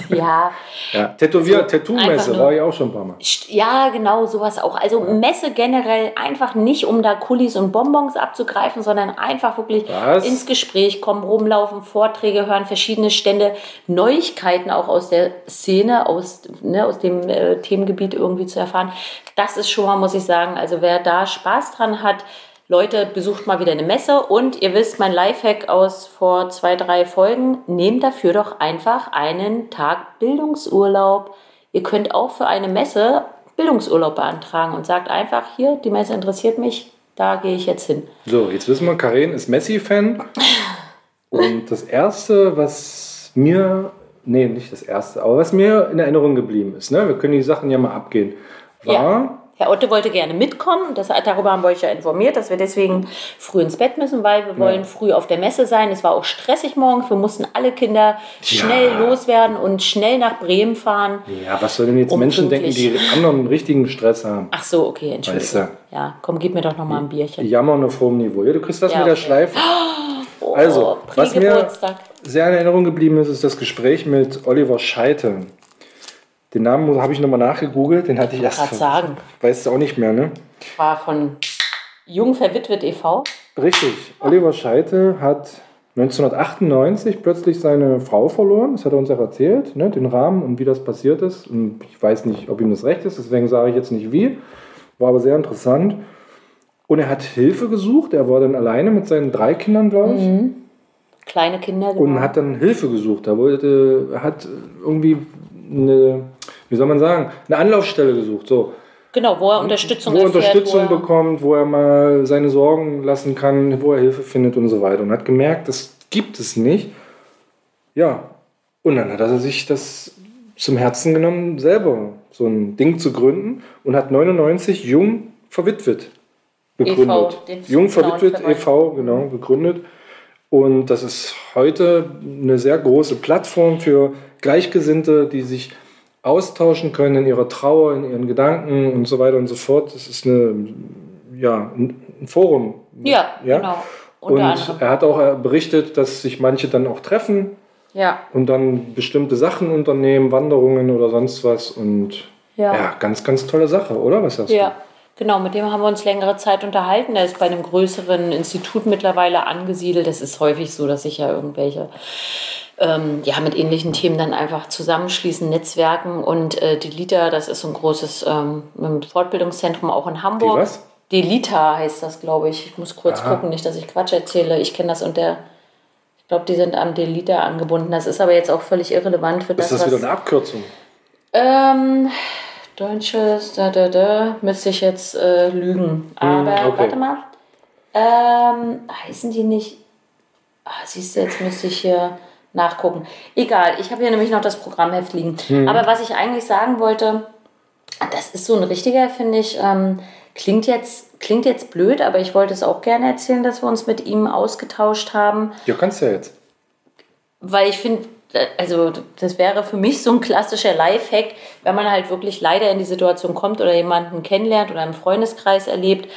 ja, Ja. Tätowier, So, Tattoo-Messe war ich auch schon ein paar Mal. ja, genau, sowas auch. Also Messe generell einfach nicht, um da Kulis und Bonbons abzugreifen, sondern einfach wirklich Was? ins Gespräch kommen, rumlaufen, Vorträge hören, verschiedene Stände, Neuigkeiten auch aus der Szene, aus, ne, aus dem äh, Themengebiet irgendwie zu erfahren. Das ist schon mal, muss ich sagen, also wer da Spaß dran hat, Leute, besucht mal wieder eine Messe und ihr wisst, mein Lifehack aus vor zwei, drei Folgen, nehmt dafür doch einfach einen Tag Bildungsurlaub. Ihr könnt auch für eine Messe Bildungsurlaub beantragen und sagt einfach, hier, die Messe interessiert mich, da gehe ich jetzt hin. So, jetzt wissen wir, Karen ist Messi-Fan. Und das Erste, was mir, nee, nicht das Erste, aber was mir in Erinnerung geblieben ist, ne, wir können die Sachen ja mal abgehen, war, Ja. Herr Otte wollte gerne mitkommen. Das, darüber haben wir euch ja informiert, dass wir deswegen früh ins Bett müssen, weil wir wollen früh auf der Messe sein. Es war auch stressig morgens. Wir mussten alle Kinder schnell Ja. loswerden und schnell nach Bremen fahren. ja, was sollen denn jetzt Menschen denken, die anderen richtigen Stress haben? Ach so, okay, Entschuldigung. Weißt Ja, komm, gib mir doch noch mal ein Bierchen. Jammern auf hohem Niveau. Ja, du kriegst das Ja, mit der okay. Schleife. Oh, Also, was mir-. Sehr in Erinnerung geblieben ist, ist das Gespräch mit Oliver Scheite. Den Namen habe ich nochmal nachgegoogelt, den hatte ich erst. grad sagen. Weißt du auch nicht mehr, ne? War von Jung verwitwet e.V. Richtig. Oliver Scheite hat 1998 plötzlich seine Frau verloren. Das hat er uns auch erzählt, ne? den Rahmen und wie das passiert ist. Und ich weiß nicht, ob ihm das recht ist, deswegen sage ich jetzt nicht wie. War aber sehr interessant. Und er hat Hilfe gesucht. Er war dann alleine mit seinen drei Kindern, glaube ich. Mhm. Kleine Kinder, genau. Und hat dann Hilfe gesucht. Er wollte, hat irgendwie eine, wie soll man sagen, eine Anlaufstelle gesucht. So. Genau, wo er Unterstützung wo er erfährt, Unterstützung wo er, bekommt, wo er mal seine Sorgen lassen kann, wo er Hilfe findet und so weiter. Und hat gemerkt, das gibt es nicht. Ja, und dann hat er sich das zum Herzen genommen, selber so ein Ding zu gründen und hat 99 jung verwitwet gegründet. E den jung verwitwet e.V. genau gegründet. Und das ist heute eine sehr große Plattform für Gleichgesinnte, die sich austauschen können in ihrer Trauer, in ihren Gedanken und so weiter und so fort. Das ist eine, ja, ein Forum. Ja, genau. Unter Und anderem. er hat auch äh, berichtet, dass sich manche dann auch treffen Ja, und dann bestimmte Sachen unternehmen, Wanderungen oder sonst was. Und Ja. ja, ganz, ganz tolle Sache, oder? Was sagst ja. Genau, mit dem haben wir uns längere Zeit unterhalten. Er ist bei einem größeren Institut mittlerweile angesiedelt. Es ist häufig so, dass sich ja irgendwelche ähm, ja, mit ähnlichen Themen dann einfach zusammenschließen, Netzwerken. Und äh, die LITA, das ist so ein großes ähm, Fortbildungszentrum auch in Hamburg. Die was? Die LITA heißt das, glaube ich. Ich muss kurz Aha. gucken, nicht, dass ich Quatsch erzähle. Ich kenne das unter, ich glaube, die sind am Delita angebunden. Das ist aber jetzt auch völlig irrelevant für du? Ist das, das wieder was... eine Abkürzung? Ähm, Deutsches, da, da, da, müsste ich jetzt äh, lügen. Aber okay. warte mal. Ähm, heißen die nicht. Ah, siehst du, jetzt müsste ich hier nachgucken. Egal, ich habe hier nämlich noch das Programmheft liegen. Aber was ich eigentlich sagen wollte, das ist so ein richtiger, finde ich. Ähm, klingt, jetzt, klingt jetzt blöd, aber ich wollte es auch gerne erzählen, dass wir uns mit ihm ausgetauscht haben Ja, kannst du ja jetzt. weil ich finde, also das wäre für mich so ein klassischer Lifehack, wenn man halt wirklich leider in die Situation kommt oder jemanden kennenlernt oder im Freundeskreis erlebt,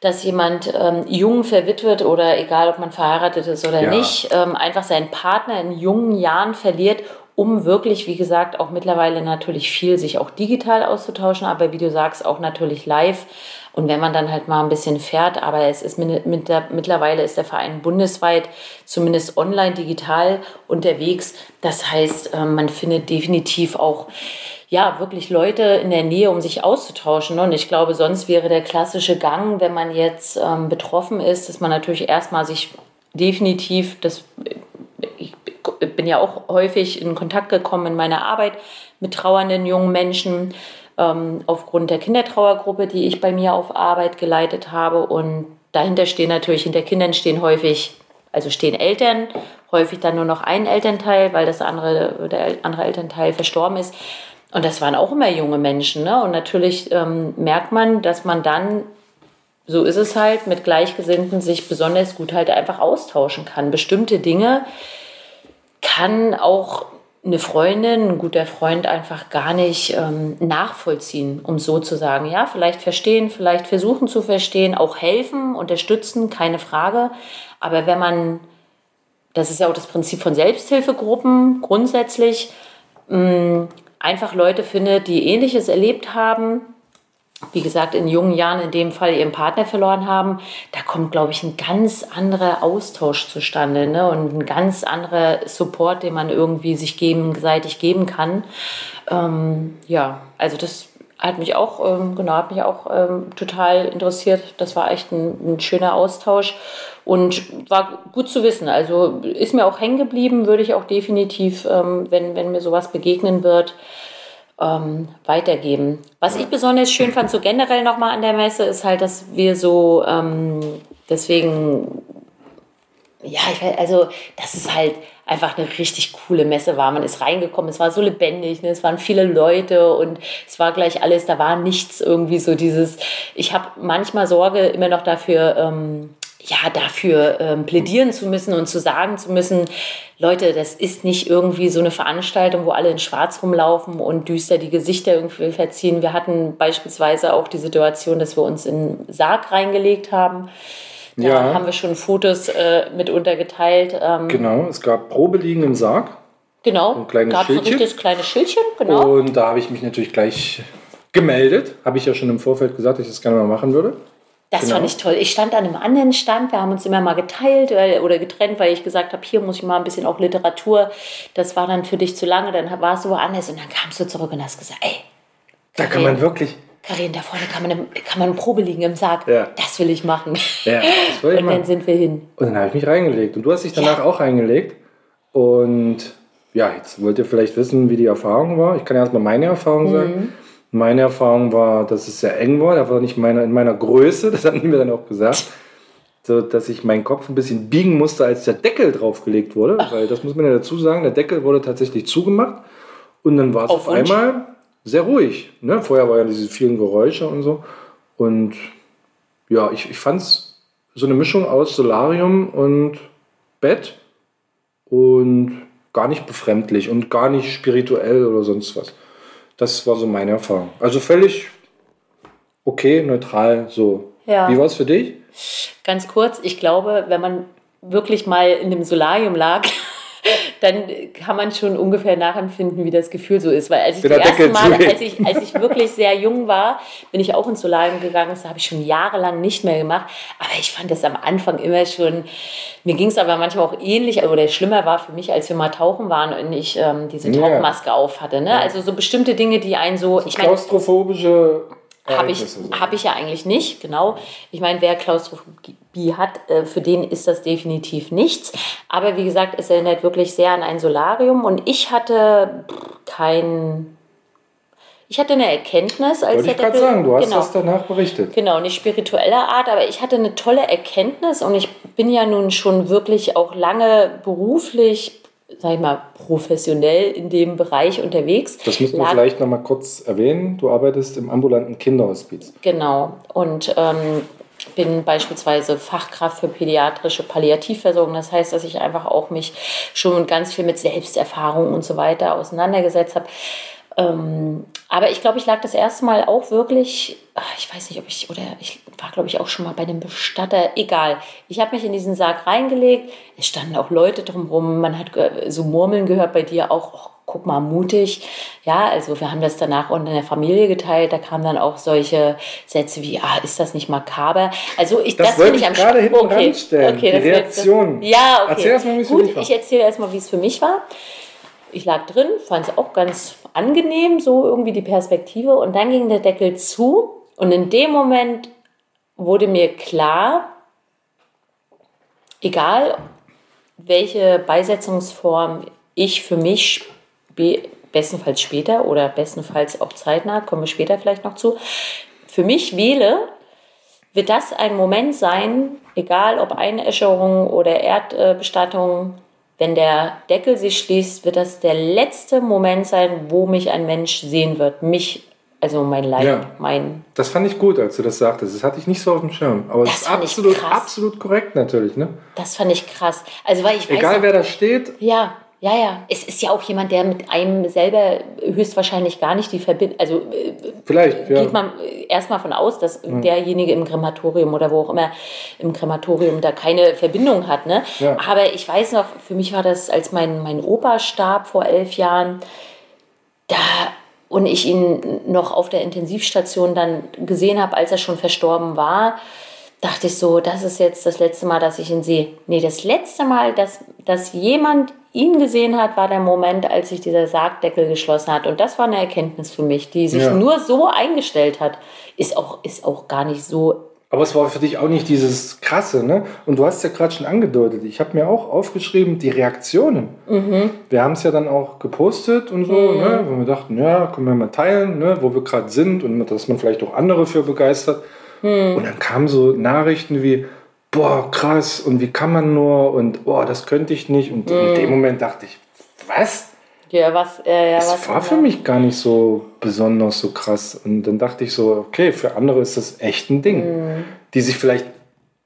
dass jemand ähm, jung verwitwet oder egal ob man verheiratet ist oder Ja. nicht, ähm, einfach seinen Partner in jungen Jahren verliert, um wirklich, wie gesagt, auch mittlerweile natürlich viel sich auch digital auszutauschen, aber wie du sagst, auch natürlich live. Und wenn man dann halt mal ein bisschen fährt, aber es ist mit, mit der, mittlerweile ist der Verein bundesweit, zumindest online, digital unterwegs. Das heißt, ähm, man findet definitiv auch ja, wirklich Leute in der Nähe, um sich auszutauschen. Und ich glaube, sonst wäre der klassische Gang, wenn man jetzt ähm, betroffen ist, dass man natürlich erstmal sich definitiv, das, ich bin ja auch häufig in Kontakt gekommen in meiner Arbeit mit trauernden jungen Menschen, ähm, aufgrund der Kindertrauergruppe, die ich bei mir auf Arbeit geleitet habe. Und dahinter stehen natürlich, hinter Kindern stehen häufig, also stehen Eltern, häufig dann nur noch ein Elternteil, weil das andere, der andere Elternteil verstorben ist. Und das waren auch immer junge Menschen. Ne? Und natürlich ähm, merkt man, dass man dann, so ist es halt, mit Gleichgesinnten sich besonders gut halt einfach austauschen kann. Bestimmte Dinge kann auch eine Freundin, ein guter Freund einfach gar nicht ähm, nachvollziehen, um so zu sagen. Ja, vielleicht verstehen, vielleicht versuchen zu verstehen, auch helfen, unterstützen, keine Frage. Aber wenn man, das ist ja auch das Prinzip von Selbsthilfegruppen grundsätzlich, mh, einfach Leute findet, die Ähnliches erlebt haben, wie gesagt, in jungen Jahren in dem Fall ihren Partner verloren haben, da kommt, glaube ich, ein ganz anderer Austausch zustande ne? und ein ganz anderer Support, den man irgendwie sich gegenseitig geben kann. Ähm, ja, also das hat mich auch, ähm, genau, hat mich auch ähm, total interessiert. Das war echt ein, ein schöner Austausch und war gut zu wissen. Also ist mir auch hängen geblieben, würde ich auch definitiv, ähm, wenn, wenn mir sowas begegnen wird, ähm, weitergeben. Was ich besonders schön fand, so generell nochmal an der Messe, ist halt, dass wir so, ähm, deswegen, ja, ich also, dass es halt einfach eine richtig coole Messe war. Man ist reingekommen, es war so lebendig, ne? es waren viele Leute und es war gleich alles, da war nichts irgendwie so dieses, ich habe manchmal Sorge immer noch dafür, ähm, ja, dafür ähm, plädieren zu müssen und zu sagen zu müssen, Leute, das ist nicht irgendwie so eine Veranstaltung, wo alle in Schwarz rumlaufen und düster die Gesichter irgendwie verziehen. Wir hatten beispielsweise auch die Situation, dass wir uns in Sarg reingelegt haben. Da Ja. haben wir schon Fotos äh, mit untergeteilt. Ähm, Genau, es gab Probeliegen im Sarg. genau, ein kleines gab so ein Schildchen. richtiges kleines Schildchen, genau. Und da habe ich mich natürlich gleich gemeldet. Habe ich ja schon im Vorfeld gesagt, dass ich das gerne mal machen würde. Das Genau. fand ich toll. Ich stand an einem anderen Stand, wir haben uns immer mal geteilt oder getrennt, weil ich gesagt habe, hier muss ich mal ein bisschen auch Literatur. Das war dann für dich zu lange, dann warst du woanders und dann kamst du zurück und hast gesagt, ey, Da kann man wirklich Karin, da vorne kann man, im, kann man Probe liegen im Sarg. Ja. Das will ich machen. Ja, das wollte ich Und dann machen. sind wir hin. Und dann habe ich mich reingelegt. Und du hast dich danach auch reingelegt. Und ja, jetzt wollt ihr vielleicht wissen, wie die Erfahrung war. Ich kann erstmal meine Erfahrung sagen. Meine Erfahrung war, dass es sehr eng war. Da war nicht meine, in meiner Größe, das haben die mir dann auch gesagt. So, dass ich meinen Kopf ein bisschen biegen musste, als der Deckel draufgelegt wurde. Weil das muss man ja dazu sagen, der Deckel wurde tatsächlich zugemacht. Und dann war es Auf auf einmal sehr ruhig. Ne? Vorher waren ja diese vielen Geräusche und so. Und ja, ich, ich fand es so eine Mischung aus Solarium und Bett und gar nicht befremdlich und gar nicht spirituell oder sonst was. Das war so meine Erfahrung. Also völlig okay, neutral so. Ja. Wie war es für dich? Ganz kurz, ich glaube, wenn man wirklich mal in dem Solarium lag, dann kann man schon ungefähr nachempfinden, wie das Gefühl so ist. Weil als ich ersten Deckel Mal, als ich, als ich wirklich sehr jung war, bin ich auch ins Solarium gegangen. Das habe ich schon jahrelang nicht mehr gemacht. Aber ich fand das am Anfang immer schon, mir ging es aber manchmal auch ähnlich, oder schlimmer war für mich, als wir mal tauchen waren und ich ähm, diese Ja. Tauchmaske auf hatte. Ne? Also so bestimmte Dinge, die einen so, ich meine, Klaustrophobische habe ich, hab ich ja eigentlich nicht, genau. Ich meine, wer Klaustrophobie hat, äh, für den ist das definitiv nichts. Aber wie gesagt, es erinnert wirklich sehr an ein Solarium und ich hatte kein. Ich hatte eine Erkenntnis, als Wollte ich gerade sagen, du hast genau, das danach berichtet. Genau, nicht spiritueller Art, aber ich hatte eine tolle Erkenntnis und ich bin ja nun schon wirklich auch lange beruflich, sag ich mal, professionell in dem Bereich unterwegs. Das müssen wir vielleicht noch mal kurz erwähnen. Du arbeitest im ambulanten Kinderhospiz. Genau. Und ähm, bin beispielsweise Fachkraft für pädiatrische Palliativversorgung. Das heißt, dass ich einfach auch mich schon ganz viel mit Selbsterfahrung und so weiter auseinandergesetzt habe. Ähm, aber ich glaube, ich lag das erste Mal auch wirklich, ach, ich weiß nicht, ob ich, oder ich war, glaube ich, auch schon mal bei einem Bestatter, egal. Ich habe mich in diesen Sarg reingelegt, es standen auch Leute drumherum, man hat so Murmeln gehört bei dir auch, oh, guck mal, mutig. Ja, also wir haben das danach unter der Familie geteilt, da kamen dann auch solche Sätze wie, ah, ist das nicht makaber? Also ich, Das finde wollte ich gerade hinten ranstellen, die das willst du- Reaktion. Ja, okay. Erzähl erst mal, wie es für Gut, dich war. ich erzähle erstmal, wie es für mich war. Ich lag drin, fand es auch ganz angenehm, so irgendwie die Perspektive. Und dann ging der Deckel zu. Und in dem Moment wurde mir klar, egal welche Beisetzungsform ich für mich bestenfalls später oder bestenfalls auch zeitnah, kommen wir später vielleicht noch zu, für mich wähle, wird das ein Moment sein, egal ob Einäscherung oder Erdbestattung, wenn der Deckel sich schließt, wird das der letzte Moment sein, wo mich ein Mensch sehen wird. Mich, also mein Leib, Ja. mein. Das fand ich gut, als du das sagtest. Das hatte ich nicht so auf dem Schirm. Aber Das es ist fand ich absolut, krass. absolut korrekt natürlich. Ne? Das fand ich krass. Also, weil ich weiß. Egal noch- wer da steht, Ja, ja, ja. Es ist ja auch jemand, der mit einem selber höchstwahrscheinlich gar nicht die Verbindung. Also äh, vielleicht. Ja. geht man erstmal von aus, dass derjenige im Krematorium oder wo auch immer im Krematorium da keine Verbindung hat. Ne? Ja. Aber ich weiß noch, für mich war das, als mein, mein Opa starb vor elf Jahren, da und ich ihn noch auf der Intensivstation dann gesehen habe, als er schon verstorben war, dachte ich so, das ist jetzt das letzte Mal, dass ich ihn sehe. Nee, das letzte Mal, dass, dass jemand ihn gesehen hat, war der Moment, als sich dieser Sargdeckel geschlossen hat. Und das war eine Erkenntnis für mich, die sich Ja. nur so eingestellt hat. Ist auch, ist auch gar nicht so. Aber es war für dich auch nicht dieses Krasse, ne? Und du hast ja gerade schon angedeutet, ich habe mir auch aufgeschrieben, die Reaktionen. Mhm. Wir haben es ja dann auch gepostet und so, ne? Wo wir dachten, ja, können wir mal teilen, ne? Wo wir gerade sind und dass man vielleicht auch andere für begeistert. Mhm. Und dann kamen so Nachrichten wie, boah, krass, und wie kann man nur und boah, das könnte ich nicht. Und in dem Moment dachte ich, was? Ja, was, äh, ja, Das was war für mich gar nicht so besonders so krass. Und dann dachte ich so, okay, für andere ist das echt ein Ding, die sich vielleicht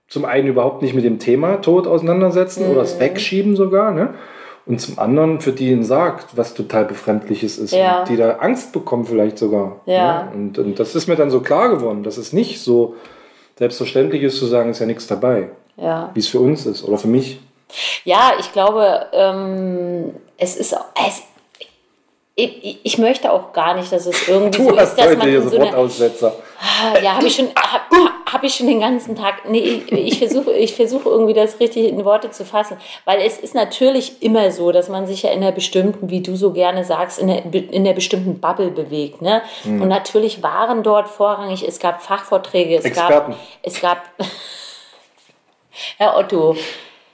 zum einen überhaupt nicht mit dem Thema Tod auseinandersetzen oder es wegschieben sogar, ne? Und zum anderen für die ein sagt, was total befremdliches ist. Ja. Und die da Angst bekommen vielleicht sogar. Ja. Ne? Und, und das ist mir dann so klar geworden, dass es nicht so selbstverständlich ist zu sagen, ist ja nichts dabei. Ja. Wie es für uns ist oder für mich. Ja, ich glaube, ähm, es ist es, ich, ich möchte auch gar nicht, dass es irgendwie Du so hast ist, dass heute man in so eine, Wortaussetzer. Ah, ja, habe ich schon, habe habe ich schon den ganzen Tag. Nee, ich, ich versuche ich versuch irgendwie das richtig in Worte zu fassen. Weil es ist natürlich immer so, dass man sich ja in einer bestimmten, wie du so gerne sagst, in der, in der bestimmten Bubble bewegt. Ne? Mhm. Und natürlich waren dort vorrangig, es gab Fachvorträge, es Experten. gab. Es gab Herr Otto,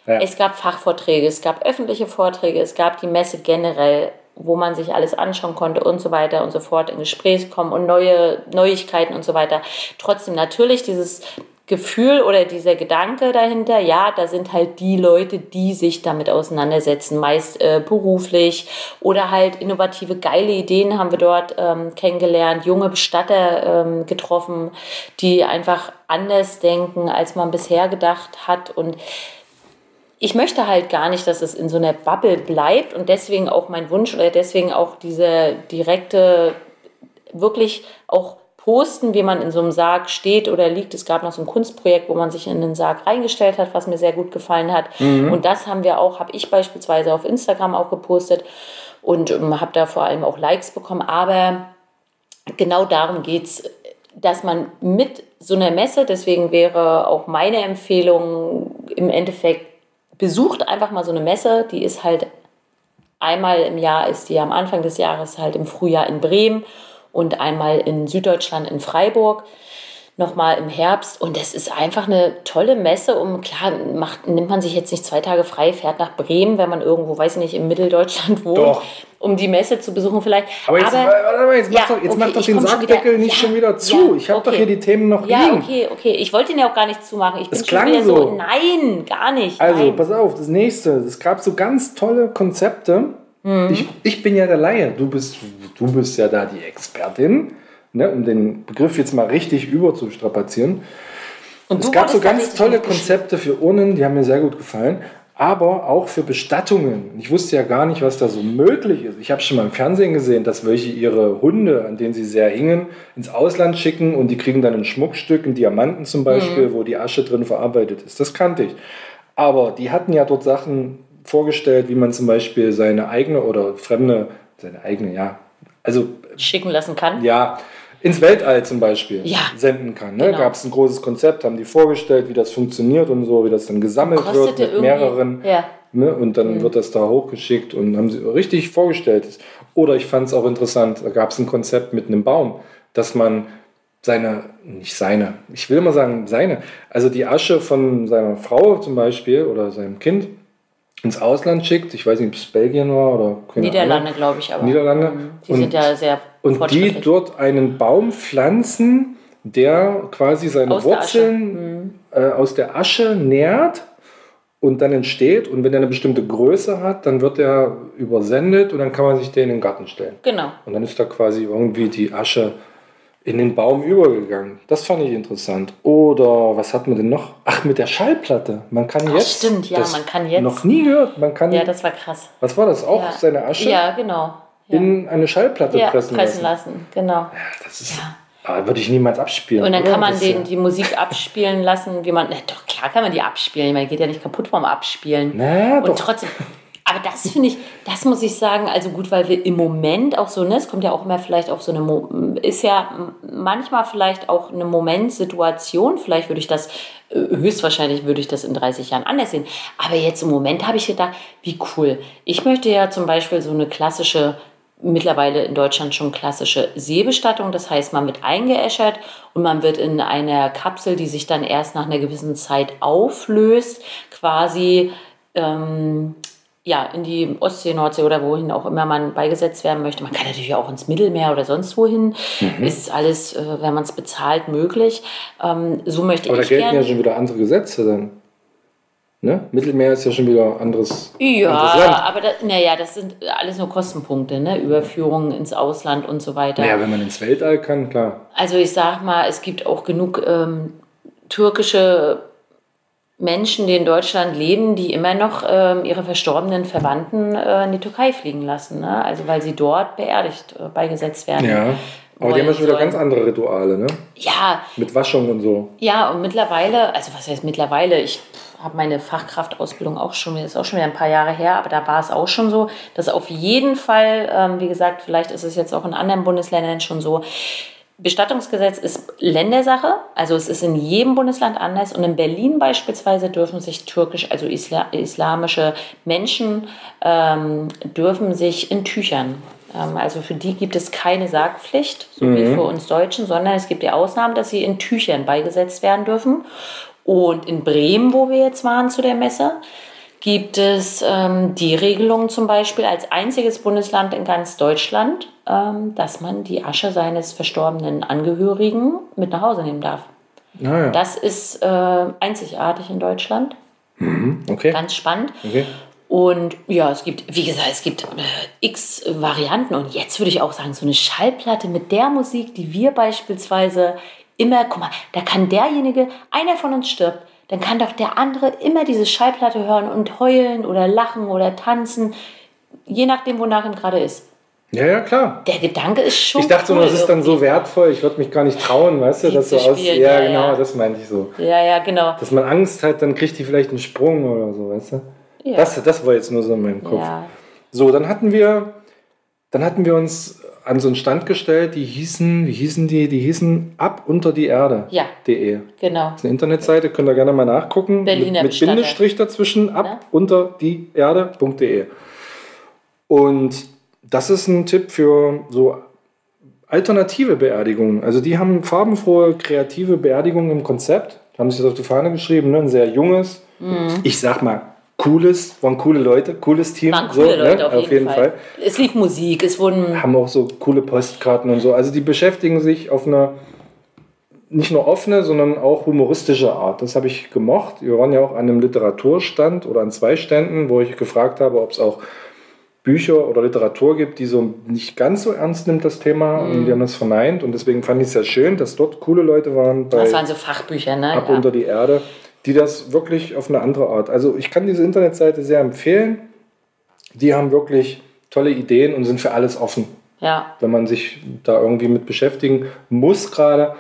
ja. es gab Fachvorträge, es gab öffentliche Vorträge, es gab die Messe generell wo man sich alles anschauen konnte und so weiter und so fort, in Gespräch kommen und neue Neuigkeiten und so weiter. Trotzdem natürlich dieses Gefühl oder dieser Gedanke dahinter, ja, da sind halt die Leute, die sich damit auseinandersetzen, meist äh, beruflich oder halt innovative, geile Ideen haben wir dort ähm, kennengelernt, junge Bestatter ähm, getroffen, die einfach anders denken, als man bisher gedacht hat und ich möchte halt gar nicht, dass es in so einer Bubble bleibt und deswegen auch mein Wunsch oder deswegen auch diese direkte, wirklich auch posten, wie man in so einem Sarg steht oder liegt. Es gab noch so ein Kunstprojekt, wo man sich in den Sarg reingestellt hat, was mir sehr gut gefallen hat. Mhm. Und das haben wir auch, habe ich beispielsweise auf Instagram auch gepostet und ähm, habe da vor allem auch Likes bekommen. Aber genau darum geht es, dass man mit so einer Messe, deswegen wäre auch meine Empfehlung im Endeffekt besucht einfach mal so eine Messe, die ist halt einmal im Jahr, ist die am Anfang des Jahres halt im Frühjahr in Bremen und einmal in Süddeutschland in Freiburg nochmal im Herbst. Und es ist einfach eine tolle Messe. Um klar, macht, nimmt man sich jetzt nicht zwei Tage frei, fährt nach Bremen, wenn man irgendwo, weiß ich nicht, im Mitteldeutschland wohnt, Doch. um die Messe zu besuchen vielleicht. Aber jetzt, Aber, warte mal, jetzt ja, mach doch, jetzt okay, mach doch den Sackdeckel nicht ja, schon wieder zu. Ja, ich habe okay. doch hier die Themen noch ja, liegen. Ja, okay, okay. Ich wollte ihn ja auch gar nicht zumachen. Ich das bin klang schon wieder so. so. Nein, gar nicht. Also, nein. pass auf, das nächste. Es gab so ganz tolle Konzepte. Mhm. Ich, ich bin ja der Laie. Du bist, du bist ja da die Expertin ne, um den Begriff jetzt mal richtig überzustrapazieren. Und es gab so ganz tolle Konzepte für Urnen, die haben mir sehr gut gefallen, aber auch für Bestattungen. Ich wusste ja gar nicht, was da so möglich ist. Ich habe schon mal im Fernsehen gesehen, dass welche ihre Hunde, an denen sie sehr hingen, ins Ausland schicken und die kriegen dann ein Schmuckstück, einen Diamanten zum Beispiel, mhm. wo die Asche drin verarbeitet ist. Das kannte ich. Aber die hatten ja dort Sachen vorgestellt, wie man zum Beispiel seine eigene oder fremde, seine eigene, ja, also schicken lassen kann. Ja, ins Weltall zum Beispiel ja. senden kann. Ne? Genau. Gab es ein großes Konzept, haben die vorgestellt, wie das funktioniert und so, wie das dann gesammelt Kostet wird mit mehreren. Ja. Ne? Und dann mhm. wird das da hochgeschickt und haben sie richtig vorgestellt. Oder ich fand es auch interessant, da gab es ein Konzept mit einem Baum, dass man seine, nicht seine, ich will immer sagen seine, also die Asche von seiner Frau zum Beispiel oder seinem Kind ins Ausland schickt. Ich weiß nicht, ob es Belgien war oder Niederlande, glaube ich. Aber Niederlande. Mhm. Die und, sind ja sehr Und die dort einen Baum pflanzen, der quasi seine aus Wurzeln der mhm. äh, aus der Asche nährt und dann entsteht. Und wenn er eine bestimmte Größe hat, dann wird er übersendet und dann kann man sich den in den Garten stellen. Genau. Und dann ist da quasi irgendwie die Asche in den Baum übergegangen. Das fand ich interessant. Oder was hat man denn noch? Ach, mit der Schallplatte. Man kann Ach, jetzt. Stimmt, ja, man kann jetzt. Noch nie gehört. Man kann. Ja, das war krass. Was war das? Auch ja. seine Asche? Ja, genau. Ja. In eine Schallplatte ja, pressen, pressen lassen. lassen. Genau. Ja, das ist. Aber würde ich niemals abspielen. Und dann oder? kann man den, die Musik abspielen lassen, wie man. Na, doch, klar kann man die abspielen. Ich meine, geht ja nicht kaputt vom Abspielen. Na, Und doch. trotzdem. Aber das finde ich, das muss ich sagen, also gut, weil wir im Moment auch so, ne, es kommt ja auch immer vielleicht auf so eine, ist ja manchmal vielleicht auch eine Momentsituation, vielleicht würde ich das, äh, höchstwahrscheinlich würde ich das in 30 Jahren anders sehen. Aber jetzt im Moment habe ich gedacht, wie cool. Ich möchte ja zum Beispiel so eine klassische, mittlerweile in Deutschland schon klassische Seebestattung, das heißt, man wird eingeäschert und man wird in einer Kapsel, die sich dann erst nach einer gewissen Zeit auflöst, quasi ähm, ja, in die Ostsee, Nordsee oder wohin auch immer man beigesetzt werden möchte. Man kann natürlich auch ins Mittelmeer oder sonst wohin. Mhm. Ist alles, äh, wenn man es bezahlt, möglich. Ähm, so möchte Aber ich da gelten gern. ja schon wieder andere Gesetze dann. Ne? Mittelmeer ist ja schon wieder anderes. Ja, anderes aber das, naja, das sind alles nur Kostenpunkte, ne? Überführungen ins Ausland und so weiter. Ja, wenn man ins Weltall kann, klar. Also ich sag mal, es gibt auch genug ähm, türkische Menschen, die in Deutschland leben, die immer noch äh, ihre verstorbenen Verwandten äh, in die Türkei fliegen lassen. Ne? Also weil sie dort beerdigt, äh, beigesetzt werden. Ja. Aber die haben ja schon wieder ganz andere Rituale, ne? Ja. Mit Waschung und so. Ja, und mittlerweile, also was heißt mittlerweile? Ich habe meine Fachkraftausbildung auch schon, das ist auch schon wieder ein paar Jahre her, aber da war es auch schon so, dass auf jeden Fall, ähm, wie gesagt, vielleicht ist es jetzt auch in anderen Bundesländern schon so, Bestattungsgesetz ist Ländersache, also es ist in jedem Bundesland anders und in Berlin beispielsweise dürfen sich türkisch, also isla islamische Menschen ähm, dürfen sich in Tüchern. Ähm, also für die gibt es keine Sargpflicht, so mhm. wie für uns Deutschen, sondern es gibt die Ausnahme, dass sie in Tüchern beigesetzt werden dürfen. Und in Bremen, wo wir jetzt waren zu der Messe, gibt es ähm, die Regelung zum Beispiel als einziges Bundesland in ganz Deutschland, ähm, dass man die Asche seines verstorbenen Angehörigen mit nach Hause nehmen darf. Ah, ja. Das ist äh, einzigartig in Deutschland. Mhm, okay. Ganz spannend. Okay. Und ja, es gibt, wie gesagt, es gibt äh, x Varianten. Und jetzt würde ich auch sagen, so eine Schallplatte mit der Musik, die wir beispielsweise immer, guck mal, da kann derjenige, einer von uns stirbt, dann kann doch der andere immer diese Schallplatte hören und heulen oder lachen oder tanzen, je nachdem, wonach ihm gerade ist. Ja, ja, klar. Der Gedanke ist schon. Ich dachte cool, das ist dann so wertvoll, ich würde mich gar nicht trauen, weißt du, dass so aus. Ja, ja, genau, das meinte ich so. Ja, ja, genau. Dass man Angst hat, dann kriegt die vielleicht einen Sprung oder so, weißt du? Ja. Das, das war jetzt nur so in meinem Kopf. Ja. So, dann hatten wir, dann hatten wir uns an so einen Stand gestellt, die hießen, wie hießen die? Die hießen ab unter die Erde. Ja. De. Genau. Das ist eine Internetseite, könnt ihr gerne mal nachgucken. Berliner mit, mit Bindestrich dazwischen, ab ja. unter die Erde.de. Und das ist ein Tipp für so alternative Beerdigungen. Also die haben farbenfrohe, kreative Beerdigungen im Konzept. Haben sich das auf die Fahne geschrieben, ne? ein sehr junges, mhm. ich sag mal, cooles, waren coole Leute, cooles Team. Waren coole so, Leute, ne? auf, jeden, auf jeden Fall. Fall. Es lief Musik, es wurden. Haben auch so coole Postkarten und so. Also die beschäftigen sich auf einer nicht nur offene, sondern auch humoristische Art. Das habe ich gemocht. Wir waren ja auch an einem Literaturstand oder an zwei Ständen, wo ich gefragt habe, ob es auch Bücher oder Literatur gibt, die so nicht ganz so ernst nimmt, das Thema. Mhm. Und die haben das verneint. Und deswegen fand ich es sehr schön, dass dort coole Leute waren. das waren so Fachbücher, ne? Ab ja. unter die Erde die das wirklich auf eine andere Art. Also ich kann diese Internetseite sehr empfehlen. Die haben wirklich tolle Ideen und sind für alles offen. Ja. Wenn man sich da irgendwie mit beschäftigen muss gerade,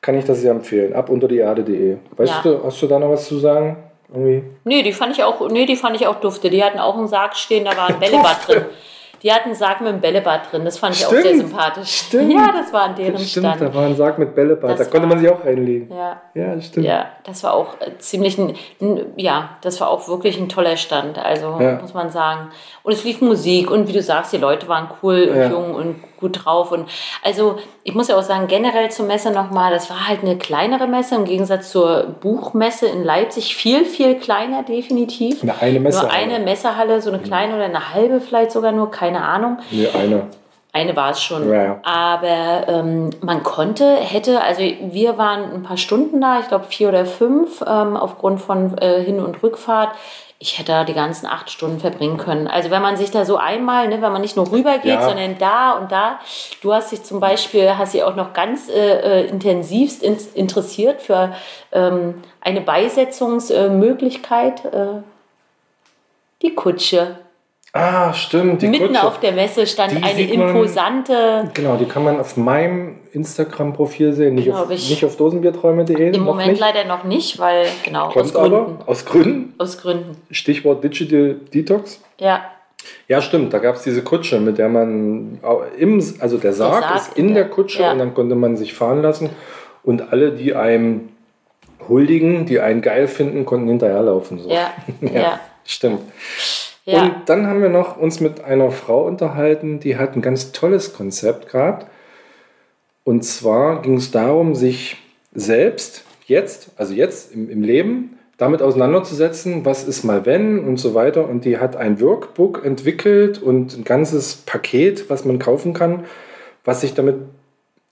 kann ich das sehr empfehlen. Ab unter die Erde.de. Weißt ja. du, hast du da noch was zu sagen? Irgendwie? Nee, die fand ich auch, nee, die fand ich auch dufte. Die hatten auch einen Sarg stehen, da war ein Bällebad drin. Die hatten einen Sarg mit einem Bällebad drin. Das fand ich stimmt, auch sehr sympathisch. Stimmt. Ja, das war an deren stimmt, Stand. Da war ein Sarg mit Bällebad. Das da konnte man sich auch reinlegen. Ja. Ja, stimmt. Ja, das war auch äh, ziemlich ein, ja, das war auch wirklich ein toller Stand. Also ja. muss man sagen. Und es lief Musik und wie du sagst, die Leute waren cool und ja. jung und gut drauf. Und also ich muss ja auch sagen, generell zur Messe nochmal, das war halt eine kleinere Messe im Gegensatz zur Buchmesse in Leipzig. Viel, viel kleiner, definitiv. Eine, eine Messehalle. Nur eine Messehalle, so eine kleine oder eine halbe vielleicht sogar nur, keine Ahnung. Nee, eine. Eine war es schon. Ja. Aber ähm, man konnte, hätte, also wir waren ein paar Stunden da, ich glaube vier oder fünf, ähm, aufgrund von äh, Hin- und Rückfahrt ich hätte da die ganzen acht Stunden verbringen können. Also wenn man sich da so einmal, ne, wenn man nicht nur rüber geht, ja. sondern da und da. Du hast dich zum Beispiel, hast dich auch noch ganz äh, äh intensivst in, interessiert für ähm, eine Beisetzungsmöglichkeit. Äh, die Kutsche. Ah, stimmt. Die Mitten Kutsche. auf der Messe stand die eine imposante. Man, genau, die kann man auf meinem Instagram-Profil sehen, nicht, auf, nicht auf dosenbierträume.de. Im Moment nicht. leider noch nicht, weil, genau, Kommt aus Gründen. Aber, aus Gründen? Aus Gründen. Stichwort Digital Detox. Ja. Ja, stimmt. Da gab es diese Kutsche, mit der man im, also der Sarg, der Sarg ist in der, der Kutsche ja. und dann konnte man sich fahren lassen und alle, die einem huldigen, die einen geil finden, konnten hinterherlaufen. So. Ja, ja. ja. Stimmt. Ja. Und dann haben wir noch uns mit einer Frau unterhalten, die hat ein ganz tolles Konzept gehabt. Und zwar ging es darum, sich selbst jetzt, also jetzt im, im Leben, damit auseinanderzusetzen, was ist mal wenn und so weiter. Und die hat ein Workbook entwickelt und ein ganzes Paket, was man kaufen kann, was sich damit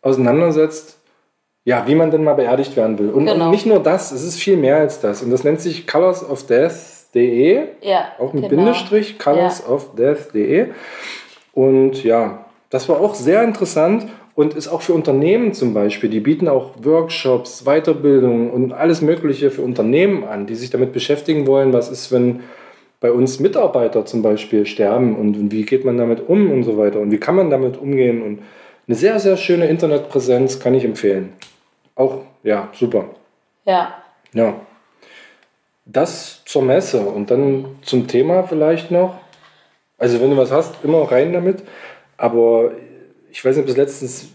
auseinandersetzt, ja, wie man denn mal beerdigt werden will. Und, genau. und nicht nur das, es ist viel mehr als das. Und das nennt sich Colors of Death death.de. Ja, auch mit genau. Bindestrich, colorsofdeath.de. Und ja, das war auch sehr interessant und ist auch für Unternehmen zum Beispiel. Die bieten auch Workshops, Weiterbildungen und alles Mögliche für Unternehmen an, die sich damit beschäftigen wollen, was ist, wenn bei uns Mitarbeiter zum Beispiel sterben und wie geht man damit um und so weiter und wie kann man damit umgehen. Und eine sehr, sehr schöne Internetpräsenz kann ich empfehlen. Auch, ja, super. Ja. Ja. Das zur Messe und dann zum Thema vielleicht noch. Also wenn du was hast, immer rein damit. Aber ich weiß nicht, ob du es letztens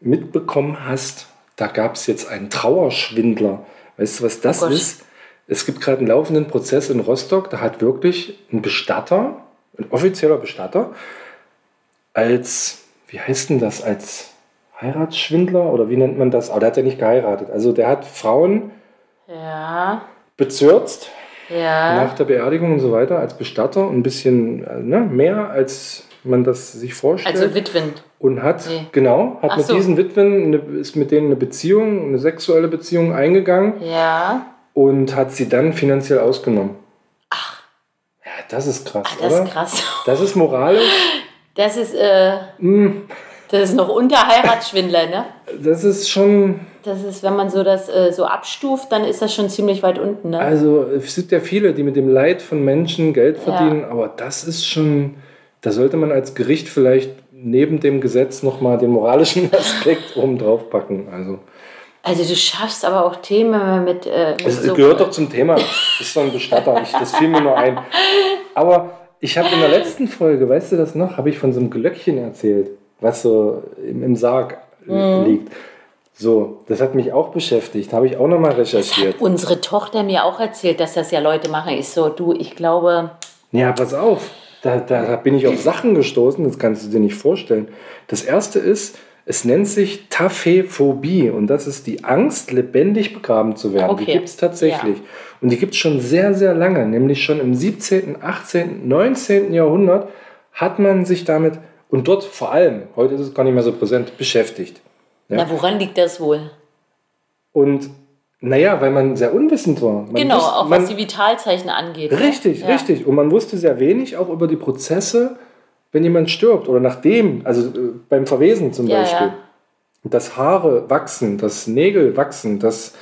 mitbekommen hast, da gab es jetzt einen Trauerschwindler. Weißt du, was das Oh ist? Es gibt gerade einen laufenden Prozess in Rostock, da hat wirklich ein Bestatter, ein offizieller Bestatter, als, wie heißt denn das, als Heiratsschwindler oder wie nennt man das? Aber der hat ja nicht geheiratet. Also der hat Frauen Ja, bezirzt ja. nach der Beerdigung und so weiter als Bestatter ein bisschen äh, ne, mehr als man das sich vorstellt Also Witwen. und hat Nee. genau hat Ach mit so. diesen Witwen eine, ist mit denen eine Beziehung eine sexuelle Beziehung eingegangen Ja. und hat sie dann finanziell ausgenommen ach ja das ist krass Ah, das oder ist krass. das ist moralisch Das ist, äh, Mm, das ist noch unter Heiratsschwindler, ne? das ist schon Das ist, wenn man so das äh, so abstuft, dann ist das schon ziemlich weit unten, ne? Also es gibt ja viele, die mit dem Leid von Menschen Geld verdienen, aber das ist schon, da sollte man als Gericht vielleicht neben dem Gesetz nochmal den moralischen Aspekt oben drauf packen. Also Also du schaffst aber auch Themen mit. Äh, mit es so- gehört doch zum Thema. Ist so ein Bestatter, ich, das fiel mir nur ein. Aber ich habe in der letzten Folge, weißt du das noch, habe ich von so einem Glöckchen erzählt, was so im, im Sarg äh, liegt. So, das hat mich auch beschäftigt, habe ich auch nochmal recherchiert. Unsere Tochter mir auch erzählt, dass das ja Leute machen. Ich so, du, ich glaube, Ja, pass auf. Da, da, bin ich auf Sachen gestoßen, das kannst du dir nicht vorstellen. Das erste ist, es nennt sich Taphephobie und das ist die Angst, lebendig begraben zu werden. Die Okay. gibt es tatsächlich. Und die gibt es schon sehr, sehr lange, nämlich schon im 17., 18., 19. Jahrhundert hat man sich damit und dort vor allem, heute ist es gar nicht mehr so präsent, beschäftigt. Ja. na, woran liegt das wohl? Und naja, weil man sehr unwissend war. Man genau, wusste- auch man, was die Vitalzeichen angeht. ne? Richtig, Ja. richtig. Und man wusste sehr wenig auch über die Prozesse, wenn jemand stirbt oder nachdem, also äh, beim Verwesen zum Ja, Beispiel. ja. Dass Haare wachsen, dass Nägel wachsen, dass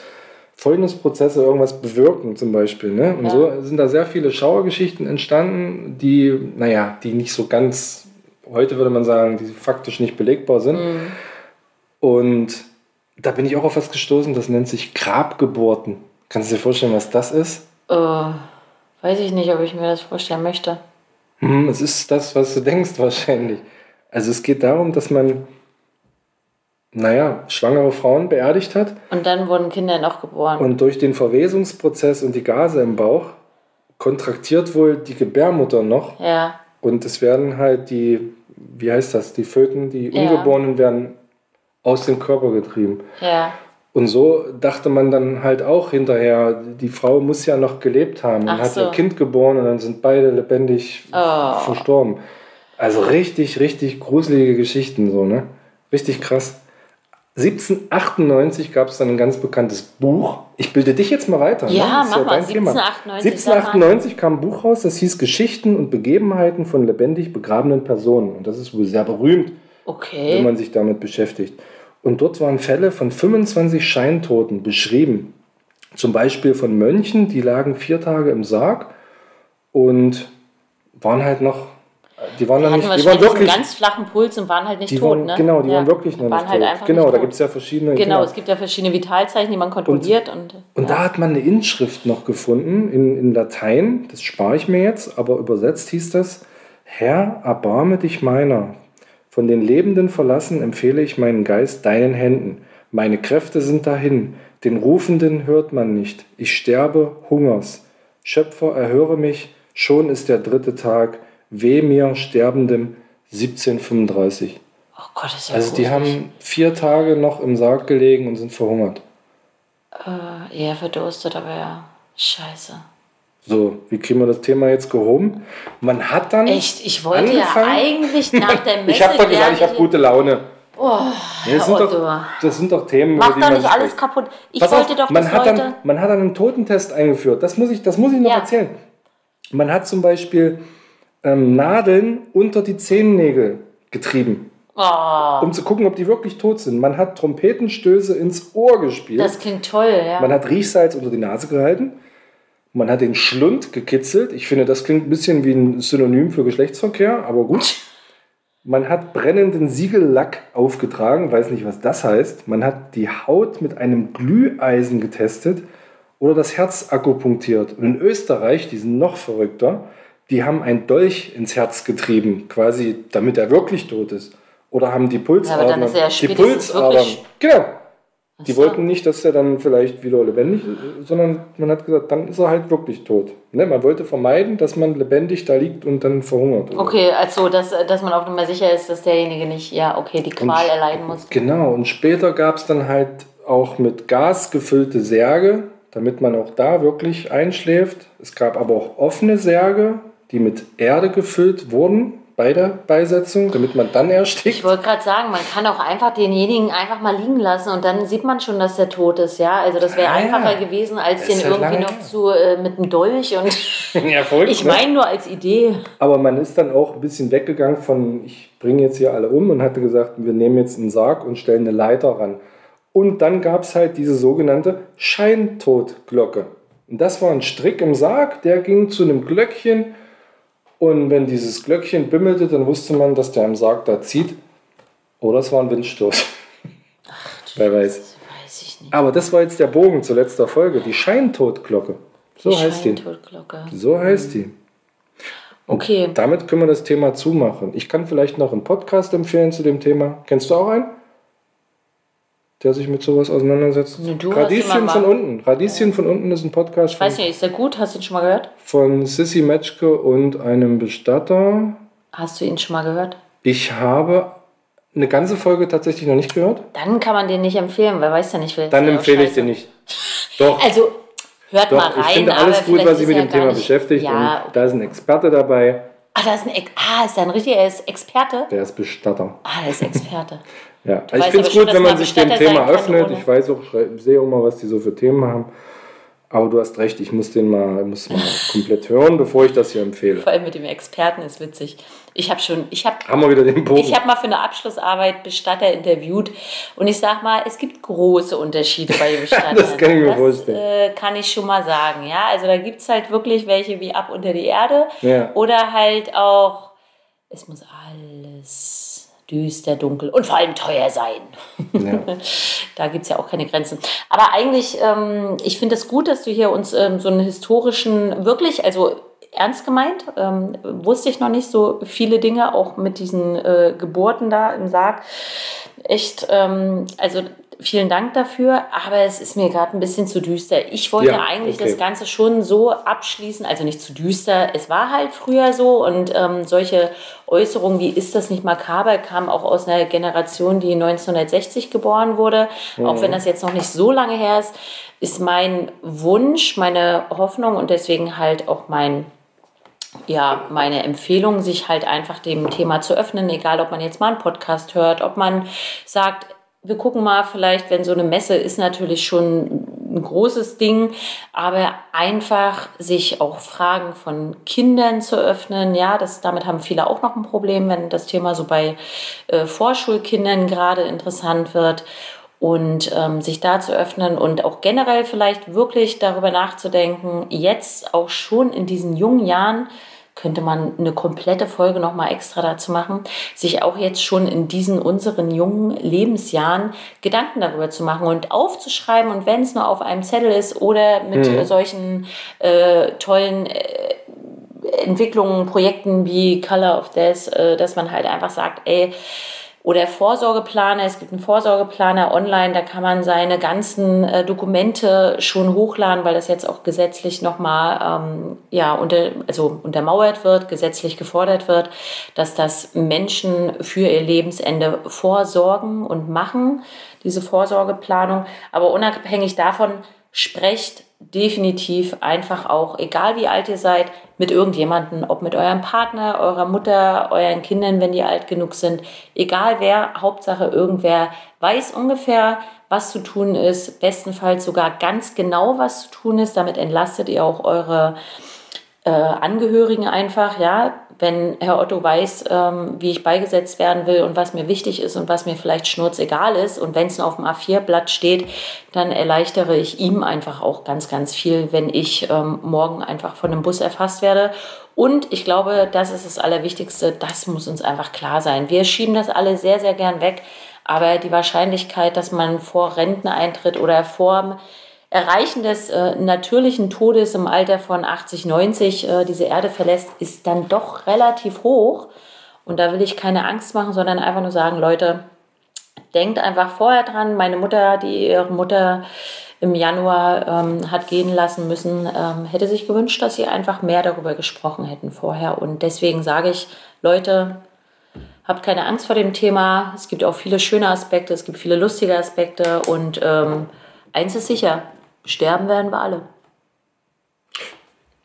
Fäulnisprozesse irgendwas bewirken zum Beispiel. Ne? Und Ja. so sind da sehr viele Schauergeschichten entstanden, die, naja, die nicht so ganz, heute würde man sagen, die faktisch nicht belegbar sind. Mhm. Und da bin ich auch auf was gestoßen, das nennt sich Grabgeburten. Kannst du dir vorstellen, was das ist? Äh, weiß ich nicht, ob ich mir das vorstellen möchte. Hm, es ist das, was du denkst wahrscheinlich. Also es geht darum, dass man, naja, schwangere Frauen beerdigt hat Und dann wurden Kinder noch geboren. und durch den Verwesungsprozess und die Gase im Bauch kontraktiert wohl die Gebärmutter noch ja, und es werden halt die, wie heißt das, die Föten, die Ja. Ungeborenen werden aus dem Körper getrieben. ja. Und so dachte man dann halt auch hinterher, die Frau muss ja noch gelebt haben und Ach hat so. ihr Kind geboren und dann sind beide lebendig Oh. verstorben. Also richtig, richtig gruselige Geschichten so, ne? Richtig krass. 1798 gab es dann ein ganz bekanntes Buch. Ich bilde dich jetzt mal weiter. Ja, ne? Das ist mach mal. dein Thema. 1798, sag mal. 1798 kam ein Buch raus, das hieß Geschichten und Begebenheiten von lebendig begrabenen Personen. Und das ist wohl sehr berühmt wenn Okay. man sich damit beschäftigt. Und dort waren Fälle von 25 Scheintoten beschrieben. Zum Beispiel von Mönchen, die lagen vier Tage im Sarg und waren halt noch, die waren dann Hatten nicht, die waren wirklich, einen ganz flachen Puls und waren halt nicht die tot, waren, ne? genau, die Ja. waren wirklich noch waren nicht halt tot. einfach Genau, nicht da gibt es ja verschiedene. Genau, es gibt ja verschiedene Vitalzeichen, die man kontrolliert und, Und da hat man eine Inschrift noch gefunden in, in Latein, das spare ich mir jetzt, aber übersetzt hieß das, Herr, erbarme dich meiner. Von den Lebenden verlassen empfehle ich meinen Geist deinen Händen. Meine Kräfte sind dahin, den Rufenden hört man nicht. Ich sterbe Hungers. Schöpfer, erhöre mich, schon ist der dritte Tag, weh mir, Sterbendem, 1735. oh Gott, ist ja Also die gruselig. haben vier Tage noch im Sarg gelegen und sind verhungert. äh, eher verdurstet, aber ja, scheiße. So, wie kriegen wir das Thema jetzt gehoben? Man hat dann. Echt, ich wollte angefangen- ja eigentlich nach der Messe... Ich habe doch gesagt, ich habe gute Laune. Oh, Ja, das, sind doch, das sind doch Themen, Mach über die doch man nicht alles spricht. kaputt. Ich Pass wollte auf, doch, man hat, Leute... dann, man hat dann einen Totentest eingeführt. Das muss ich, das muss ich noch Ja. erzählen. Man hat zum Beispiel ähm, Nadeln unter die Zehennägel getrieben, oh, um zu gucken, ob die wirklich tot sind. Man hat Trompetenstöße ins Ohr gespielt. das klingt toll, ja. Man hat Riechsalz unter die Nase gehalten. Man hat den Schlund gekitzelt. Ich finde, das klingt ein bisschen wie ein Synonym für Geschlechtsverkehr, aber gut. Man hat brennenden Siegellack aufgetragen, weiß nicht, was das heißt. Man hat die Haut mit einem Glüheisen getestet oder das Herz akupunktiert. Und in Österreich, die sind noch verrückter, die haben ein Dolch ins Herz getrieben, quasi damit er wirklich tot ist. oder haben die Ja, aber Pulsadern. dann ist er ja die Pulsadern. wirklich- Die so. wollten nicht, dass er dann vielleicht wieder lebendig ist, sondern man hat gesagt, dann ist er halt wirklich tot. Ne? Man wollte vermeiden, dass man lebendig da liegt und dann verhungert. Okay, also dass, dass man auch immer sicher ist, dass derjenige nicht, ja, okay, die Qual erleiden muss. Genau, und später gab es dann halt auch mit Gas gefüllte Särge, damit man auch da wirklich einschläft. Es gab aber auch offene Särge, die mit Erde gefüllt wurden bei der Beisetzung, damit man dann Ich erstickt. wollte gerade sagen, man kann auch einfach denjenigen einfach mal liegen lassen und dann sieht man schon, dass der tot ist, ja. Also das wäre Ah, einfacher gewesen, als den halt irgendwie noch her. zu äh, mit einem Dolch und verrückt, ich ne? meine nur als Idee. Aber man ist dann auch ein bisschen weggegangen von, ich bringe jetzt hier alle um und hatte gesagt, wir nehmen jetzt einen Sarg und stellen eine Leiter ran. Und dann gab es halt diese sogenannte Scheintodglocke. Und das war ein Strick im Sarg, der ging zu einem Glöckchen. Und wenn dieses Glöckchen bimmelte, dann wusste man, dass der im Sarg da zieht. Oder es war ein Windstoß. Wer weiß. Weiß ich nicht. Aber das war jetzt der Bogen zur letzter Folge. Die Scheintodglocke. So heißt die. Scheintodglocke. So heißt die. Okay. Damit können wir das Thema zumachen. Ich kann vielleicht noch einen Podcast empfehlen zu dem Thema. Kennst du auch einen? Der sich mit sowas auseinandersetzt? Du Radieschen von mal- unten. Radieschen von unten ist ein Podcast von, weiß nicht, ist der gut? Hast du ihn schon mal gehört? von Sissy Metschke und einem Bestatter. Hast du ihn schon mal gehört? Ich habe eine ganze Folge tatsächlich noch nicht gehört. Dann kann man den nicht empfehlen, weil weiß ja nicht, wer Dann empfehle ich den nicht. Doch, Also, hört mal doch. rein. Ich finde alles gut, was sich mit dem Thema nicht- beschäftigt. Ja, Und da ist ein Experte dabei. ah, da ist ein, ah, ist ein richtiger er ist Experte? Der ist Bestatter. Ah, der ist Experte. Ja, also ich finde es gut, wenn man sich dem Thema öffnet. Ich weiß auch, sehe auch mal, was die so für Themen haben. Aber du hast recht, ich muss den mal, muss mal komplett hören, bevor ich das hier empfehle. Vor allem mit dem Experten ist witzig. Ich habe schon, ich habe Haben wir wieder den Bogen. Ich habe mal für eine Abschlussarbeit Bestatter interviewt und ich sag mal, es gibt große Unterschiede bei Bestattern. Das kann ich mir das, vorstellen. Äh, kann ich schon mal sagen, ja. Also da gibt es halt wirklich welche wie ab unter die Erde Ja. oder halt auch, es muss alles düster, dunkel und vor allem teuer sein. ja. Da gibt es ja auch keine Grenzen. Aber eigentlich, ähm, ich finde es gut, dass du hier uns ähm, so einen historischen, wirklich, also ernst gemeint, ähm, wusste ich noch nicht so viele Dinge, auch mit diesen äh, Geburten da im Sarg. Echt, ähm, also vielen Dank dafür, aber es ist mir gerade ein bisschen zu düster. Ich wollte Ja, eigentlich okay. das Ganze schon so abschließen, also nicht zu düster, es war halt früher so und ähm, solche Äußerungen wie ist das nicht makaber, kamen auch aus einer Generation, die 1960 geboren wurde, auch wenn das jetzt noch nicht so lange her ist, ist mein Wunsch, meine Hoffnung und deswegen halt auch mein ja, meine Empfehlung, sich halt einfach dem Thema zu öffnen, egal ob man jetzt mal einen Podcast hört, ob man sagt, wir gucken mal, vielleicht, wenn so eine Messe ist natürlich schon ein großes Ding, aber einfach sich auch Fragen von Kindern zu öffnen, ja, das, damit haben viele auch noch ein Problem, wenn das Thema so bei äh, Vorschulkindern gerade interessant wird. Und ähm, sich da zu öffnen und auch generell vielleicht wirklich darüber nachzudenken, jetzt auch schon in diesen jungen Jahren, könnte man eine komplette Folge nochmal extra dazu machen, sich auch jetzt schon in diesen unseren jungen Lebensjahren Gedanken darüber zu machen und aufzuschreiben und wenn es nur auf einem Zettel ist oder mit äh, solchen äh, tollen äh, Entwicklungen, Projekten wie Color of Death, äh, dass man halt einfach sagt, ey, oder Vorsorgeplaner, es gibt einen Vorsorgeplaner online, da kann man seine ganzen äh, Dokumente schon hochladen, weil das jetzt auch gesetzlich nochmal ähm, ja, unter, also untermauert wird, gesetzlich gefordert wird, dass das Menschen für ihr Lebensende vorsorgen und machen, diese Vorsorgeplanung. Aber unabhängig davon, sprecht definitiv einfach auch, egal wie alt ihr seid, mit irgendjemandem, ob mit eurem Partner, eurer Mutter, euren Kindern, wenn die alt genug sind, egal wer, Hauptsache irgendwer weiß ungefähr, was zu tun ist, bestenfalls sogar ganz genau, was zu tun ist, damit entlastet ihr auch eure äh, Angehörigen einfach, ja, wenn Herr Otto weiß, ähm, wie ich beigesetzt werden will und was mir wichtig ist und was mir vielleicht schnurzegal ist und wenn es nur auf dem A4-Blatt steht, dann erleichtere ich ihm einfach auch ganz, ganz viel, wenn ich ähm, morgen einfach von einem Bus erfasst werde. Und ich glaube, das ist das Allerwichtigste, das muss uns einfach klar sein. Wir schieben das alle sehr, sehr gern weg, aber die Wahrscheinlichkeit, dass man vor Renteneintritt oder vor Erreichen des äh, natürlichen Todes im Alter von 80, 90 äh, diese Erde verlässt, ist dann doch relativ hoch. Und da will ich keine Angst machen, sondern einfach nur sagen, Leute, denkt einfach vorher dran. Meine Mutter, die ihre Mutter im Januar ähm, hat gehen lassen müssen, ähm, hätte sich gewünscht, dass sie einfach mehr darüber gesprochen hätten vorher. Und deswegen sage ich, Leute, habt keine Angst vor dem Thema. Es gibt auch viele schöne Aspekte, es gibt viele lustige Aspekte und ähm, eins ist sicher, sterben werden wir alle.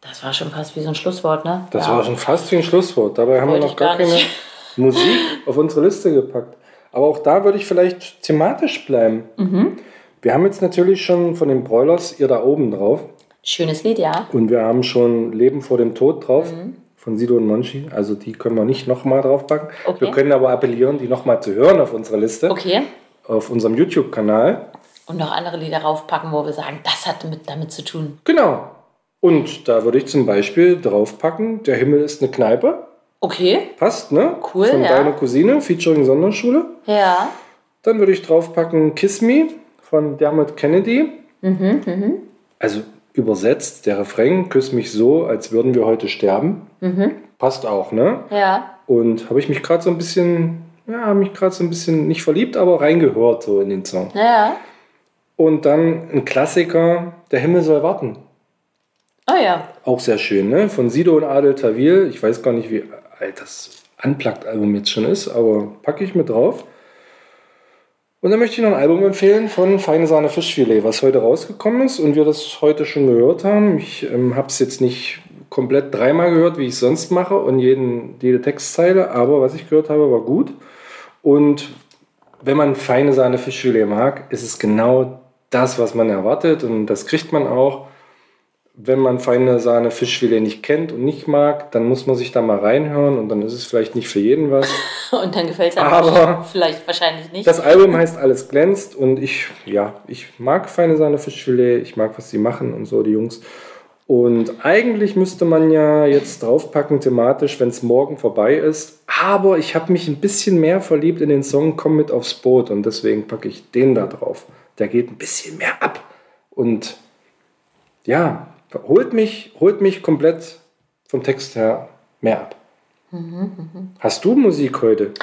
Das war schon fast wie so ein Schlusswort, ne? Das ja. war schon fast wie ein Schlusswort. Dabei haben Wollte wir noch gar, gar keine Musik auf unsere Liste gepackt. Aber auch da würde ich vielleicht thematisch bleiben. Mhm. Wir haben jetzt natürlich schon von den Broilers ihr da oben drauf. Schönes Lied, ja. Und wir haben schon Leben vor dem Tod drauf. Mhm. Von Sido und Monchi. Also die können wir nicht nochmal draufpacken. Okay. Wir können aber appellieren, die nochmal zu hören auf unserer Liste. Okay. Auf unserem YouTube-Kanal. Und noch andere Lieder draufpacken, wo wir sagen, das hat mit, damit zu tun. Genau. Und da würde ich zum Beispiel draufpacken, Der Himmel ist eine Kneipe. Okay. Passt, ne? Cool. Von ja. deiner Cousine, featuring Sonderschule. Ja. Dann würde ich draufpacken Kiss Me von Dermot Kennedy. Mhm, mhm. Also übersetzt der Refrain, küss mich so, als würden wir heute sterben. Mhm. Passt auch, ne? Ja. Und habe ich mich gerade so ein bisschen, ja, habe mich gerade so ein bisschen nicht verliebt, aber reingehört so in den Song. Ja. Und dann ein Klassiker, Der Himmel soll warten. Oh ja. Auch sehr schön, ne? Von Sido und Adel Tawil. Ich weiß gar nicht, wie alt das Unplugged-Album jetzt schon ist, aber packe ich mit drauf. Und dann möchte ich noch ein Album empfehlen von Feine Sahne Fischfilet, was heute rausgekommen ist und wir das heute schon gehört haben. Ich ähm, habe es jetzt nicht komplett dreimal gehört, wie ich es sonst mache und jeden, jede Textzeile, aber was ich gehört habe, war gut. Und wenn man feine Sahne Fischfilet mag, ist es genau das, was man erwartet und das kriegt man auch wenn man feine Sahne Fischfilet nicht kennt und nicht mag, dann muss man sich da mal reinhören und dann ist es vielleicht nicht für jeden was. und dann gefällt es einem vielleicht wahrscheinlich nicht. Das Album heißt Alles glänzt und ich, ja, ich mag feine Sahne Fischfilet, ich mag, was sie machen und so, die Jungs. Und eigentlich müsste man ja jetzt draufpacken thematisch, wenn es morgen vorbei ist. Aber ich habe mich ein bisschen mehr verliebt in den Song Komm mit aufs Boot und deswegen packe ich den da drauf. Der geht ein bisschen mehr ab. Und ja, holt mich, holt mich komplett vom Text her mehr ab. Hast du Musik heute?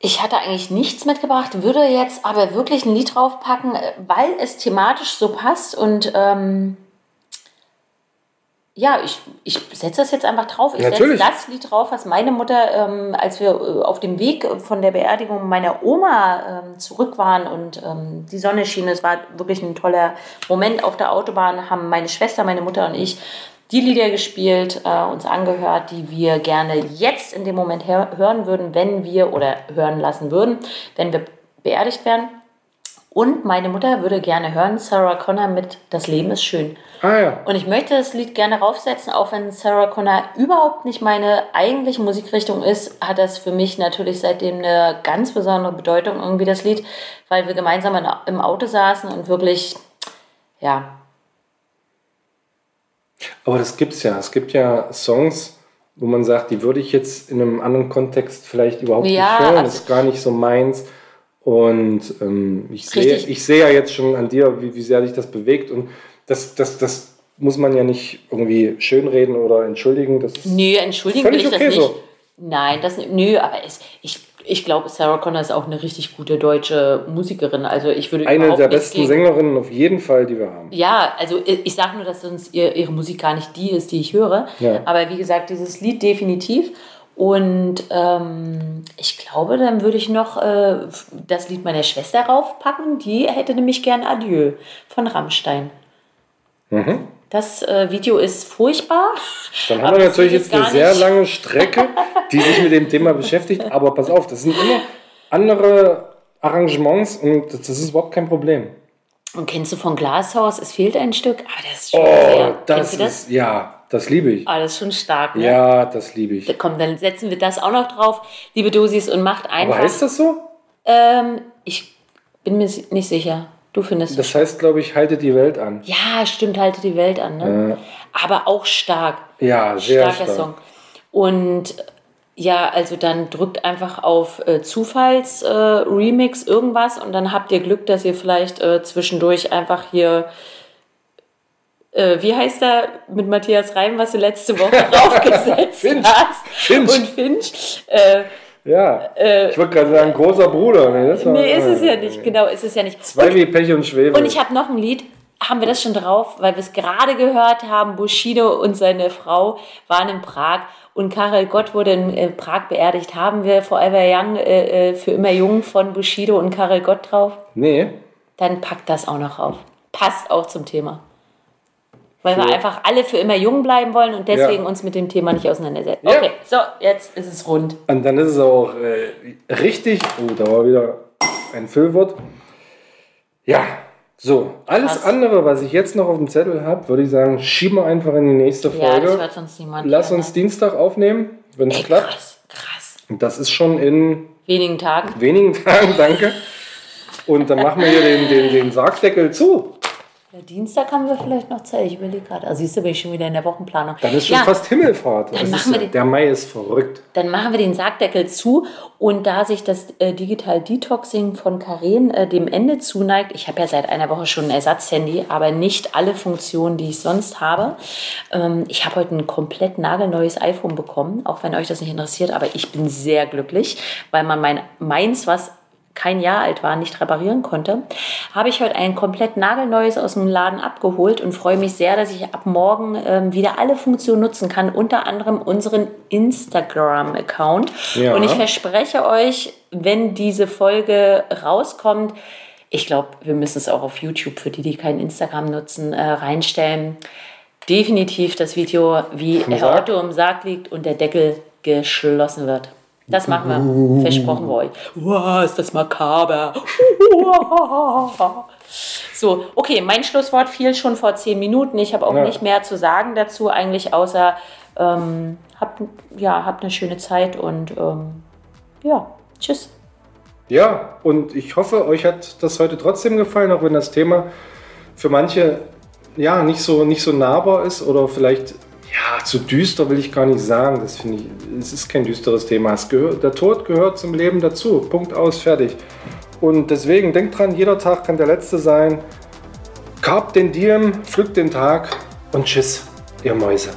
Ich hatte eigentlich nichts mitgebracht, würde jetzt aber wirklich ein Lied draufpacken, weil es thematisch so passt und ähm, ja, ich, ich setze das jetzt einfach drauf. Ich setze das Lied drauf, was meine Mutter, ähm, als wir äh, auf dem Weg von der Beerdigung meiner Oma ähm, zurück waren und ähm, die Sonne schien, es war wirklich ein toller Moment auf der Autobahn, haben meine Schwester, meine Mutter und ich die Lieder gespielt, äh, uns angehört, die wir gerne jetzt in dem Moment hören würden, wenn wir oder hören lassen würden, wenn wir beerdigt werden. Und meine Mutter würde gerne hören Sarah Connor mit Das Leben ist schön. Ah, ja. Und ich möchte das Lied gerne raufsetzen, auch wenn Sarah Connor überhaupt nicht meine eigentliche Musikrichtung ist, hat das für mich natürlich seitdem eine ganz besondere Bedeutung, irgendwie das Lied, weil wir gemeinsam im Auto saßen und wirklich, ja. Aber das gibt's ja. Es gibt ja Songs, wo man sagt, die würde ich jetzt in einem anderen Kontext vielleicht überhaupt ja, nicht hören. Das ist gar nicht so meins. Und ähm, ich, sehe, ich sehe ja jetzt schon an dir, wie, wie sehr dich das bewegt. Und das, das, das muss man ja nicht irgendwie schönreden oder entschuldigen. Das nö, entschuldigen will ich okay das nicht. So. Nein, das nö, aber es, ich, ich glaube, Sarah Connor ist auch eine richtig gute deutsche Musikerin. Also ich würde eine der besten gegen... Sängerinnen auf jeden Fall, die wir haben. Ja, also ich sage nur, dass sonst ihr, ihre Musik gar nicht die ist, die ich höre. Ja. Aber wie gesagt, dieses Lied definitiv. Und ähm, ich glaube, dann würde ich noch äh, das Lied meiner Schwester raufpacken. Die hätte nämlich gern Adieu von Rammstein. Mhm. Das äh, Video ist furchtbar. Dann haben wir natürlich jetzt eine sehr lange Strecke, die sich mit dem Thema beschäftigt. Aber pass auf, das sind immer andere Arrangements und das ist überhaupt kein Problem. Und kennst du von Glashaus, es fehlt ein Stück? Ah, das ist schon oh, sehr. Das, das ist, ja, das liebe ich. Ah, das ist schon stark, ne? Ja, das liebe ich. Da, komm, dann setzen wir das auch noch drauf, liebe Dosis, und macht einfach. Aber heißt das so? Ähm, ich bin mir nicht sicher. Du findest Das heißt, glaube ich, halte die Welt an. Ja, stimmt, halte die Welt an. Ne? Äh. Aber auch stark. Ja, sehr Starker stark. Song. Und ja, also dann drückt einfach auf äh, Zufalls-Remix äh, irgendwas und dann habt ihr Glück, dass ihr vielleicht äh, zwischendurch einfach hier äh, wie heißt er mit Matthias Reim, was du letzte Woche draufgesetzt Finch. hast? Finch. Und Finch. Äh, Ja. Äh, ich wollte gerade sagen, großer Bruder. Nee, das war- nee, ist es ja nicht. Genau, ist es ja nicht. Zwei wie Pech und Schwefel. Und ich habe noch ein Lied. Haben wir das schon drauf, weil wir es gerade gehört haben. Bushido und seine Frau waren in Prag und Karel Gott wurde in Prag beerdigt. Haben wir Forever Young, äh, äh, für immer jung von Bushido und Karel Gott drauf? nee. Dann packt das auch noch auf. Passt auch zum Thema. Weil wir Für- einfach alle für immer jung bleiben wollen und deswegen Ja. uns mit dem Thema nicht auseinandersetzen. Ja. Okay, so, jetzt ist es rund. Und dann ist es auch äh, richtig. Oh, da war wieder ein Füllwort. Ja, so. Alles Krass. andere, was ich jetzt noch auf dem Zettel habe, würde ich sagen, schieben wir einfach in die nächste Ja, das Folge. hört sonst niemand. Lass uns ne? Dienstag aufnehmen, wenn es klappt. krass, krass. Und das ist schon in Wenigen Tagen. wenigen Tagen, danke. Und dann machen wir hier den, den, den Sargdeckel zu. Ja, Dienstag haben wir vielleicht noch Zeit. Ich überlege gerade. Also siehst du, bin ich schon wieder in der Wochenplanung. Dann ist schon ja, fast Himmelfahrt. Das machen wir den- der Mai ist verrückt. Dann machen wir den Sargdeckel zu. Und da sich das äh, Digital Detoxing von Karen äh, dem Ende zuneigt, ich habe ja seit einer Woche schon ein Ersatzhandy, aber nicht alle Funktionen, die ich sonst habe. Ähm, ich habe heute ein komplett nagelneues iPhone bekommen, auch wenn euch das nicht interessiert, aber ich bin sehr glücklich, weil man mein meins, was kein Jahr alt war, nicht reparieren konnte, habe ich heute ein komplett nagelneues aus dem Laden abgeholt und freue mich sehr, dass ich ab morgen ähm, wieder alle Funktionen nutzen kann, unter anderem unseren Instagram-Account. Ja. Und ich verspreche euch, wenn diese Folge rauskommt, ich glaube, wir müssen es auch auf YouTube für die, die kein Instagram nutzen, äh, reinstellen. Definitiv das Video, wie Herr? Otto im Sarg liegt und der Deckel geschlossen wird. Das machen wir. Versprochen wir euch. Wow, ist das makaber. So, okay, mein Schlusswort fiel schon vor zehn Minuten. Ich habe auch Ja. nicht mehr zu sagen dazu, eigentlich außer ähm, habt, ja, habt eine schöne Zeit und ähm, ja, tschüss. Ja, und ich hoffe, euch hat das heute trotzdem gefallen, auch wenn das Thema für manche ja nicht so, nicht so nahbar ist oder vielleicht ja zu düster will ich gar nicht sagen. Das finde ich, es ist kein düsteres Thema. Gehört, der Tod gehört zum Leben dazu. Punkt aus, fertig. Und deswegen denkt dran, jeder Tag kann der letzte sein. Carp den Diem, pflückt den Tag und tschüss, ihr Mäuse.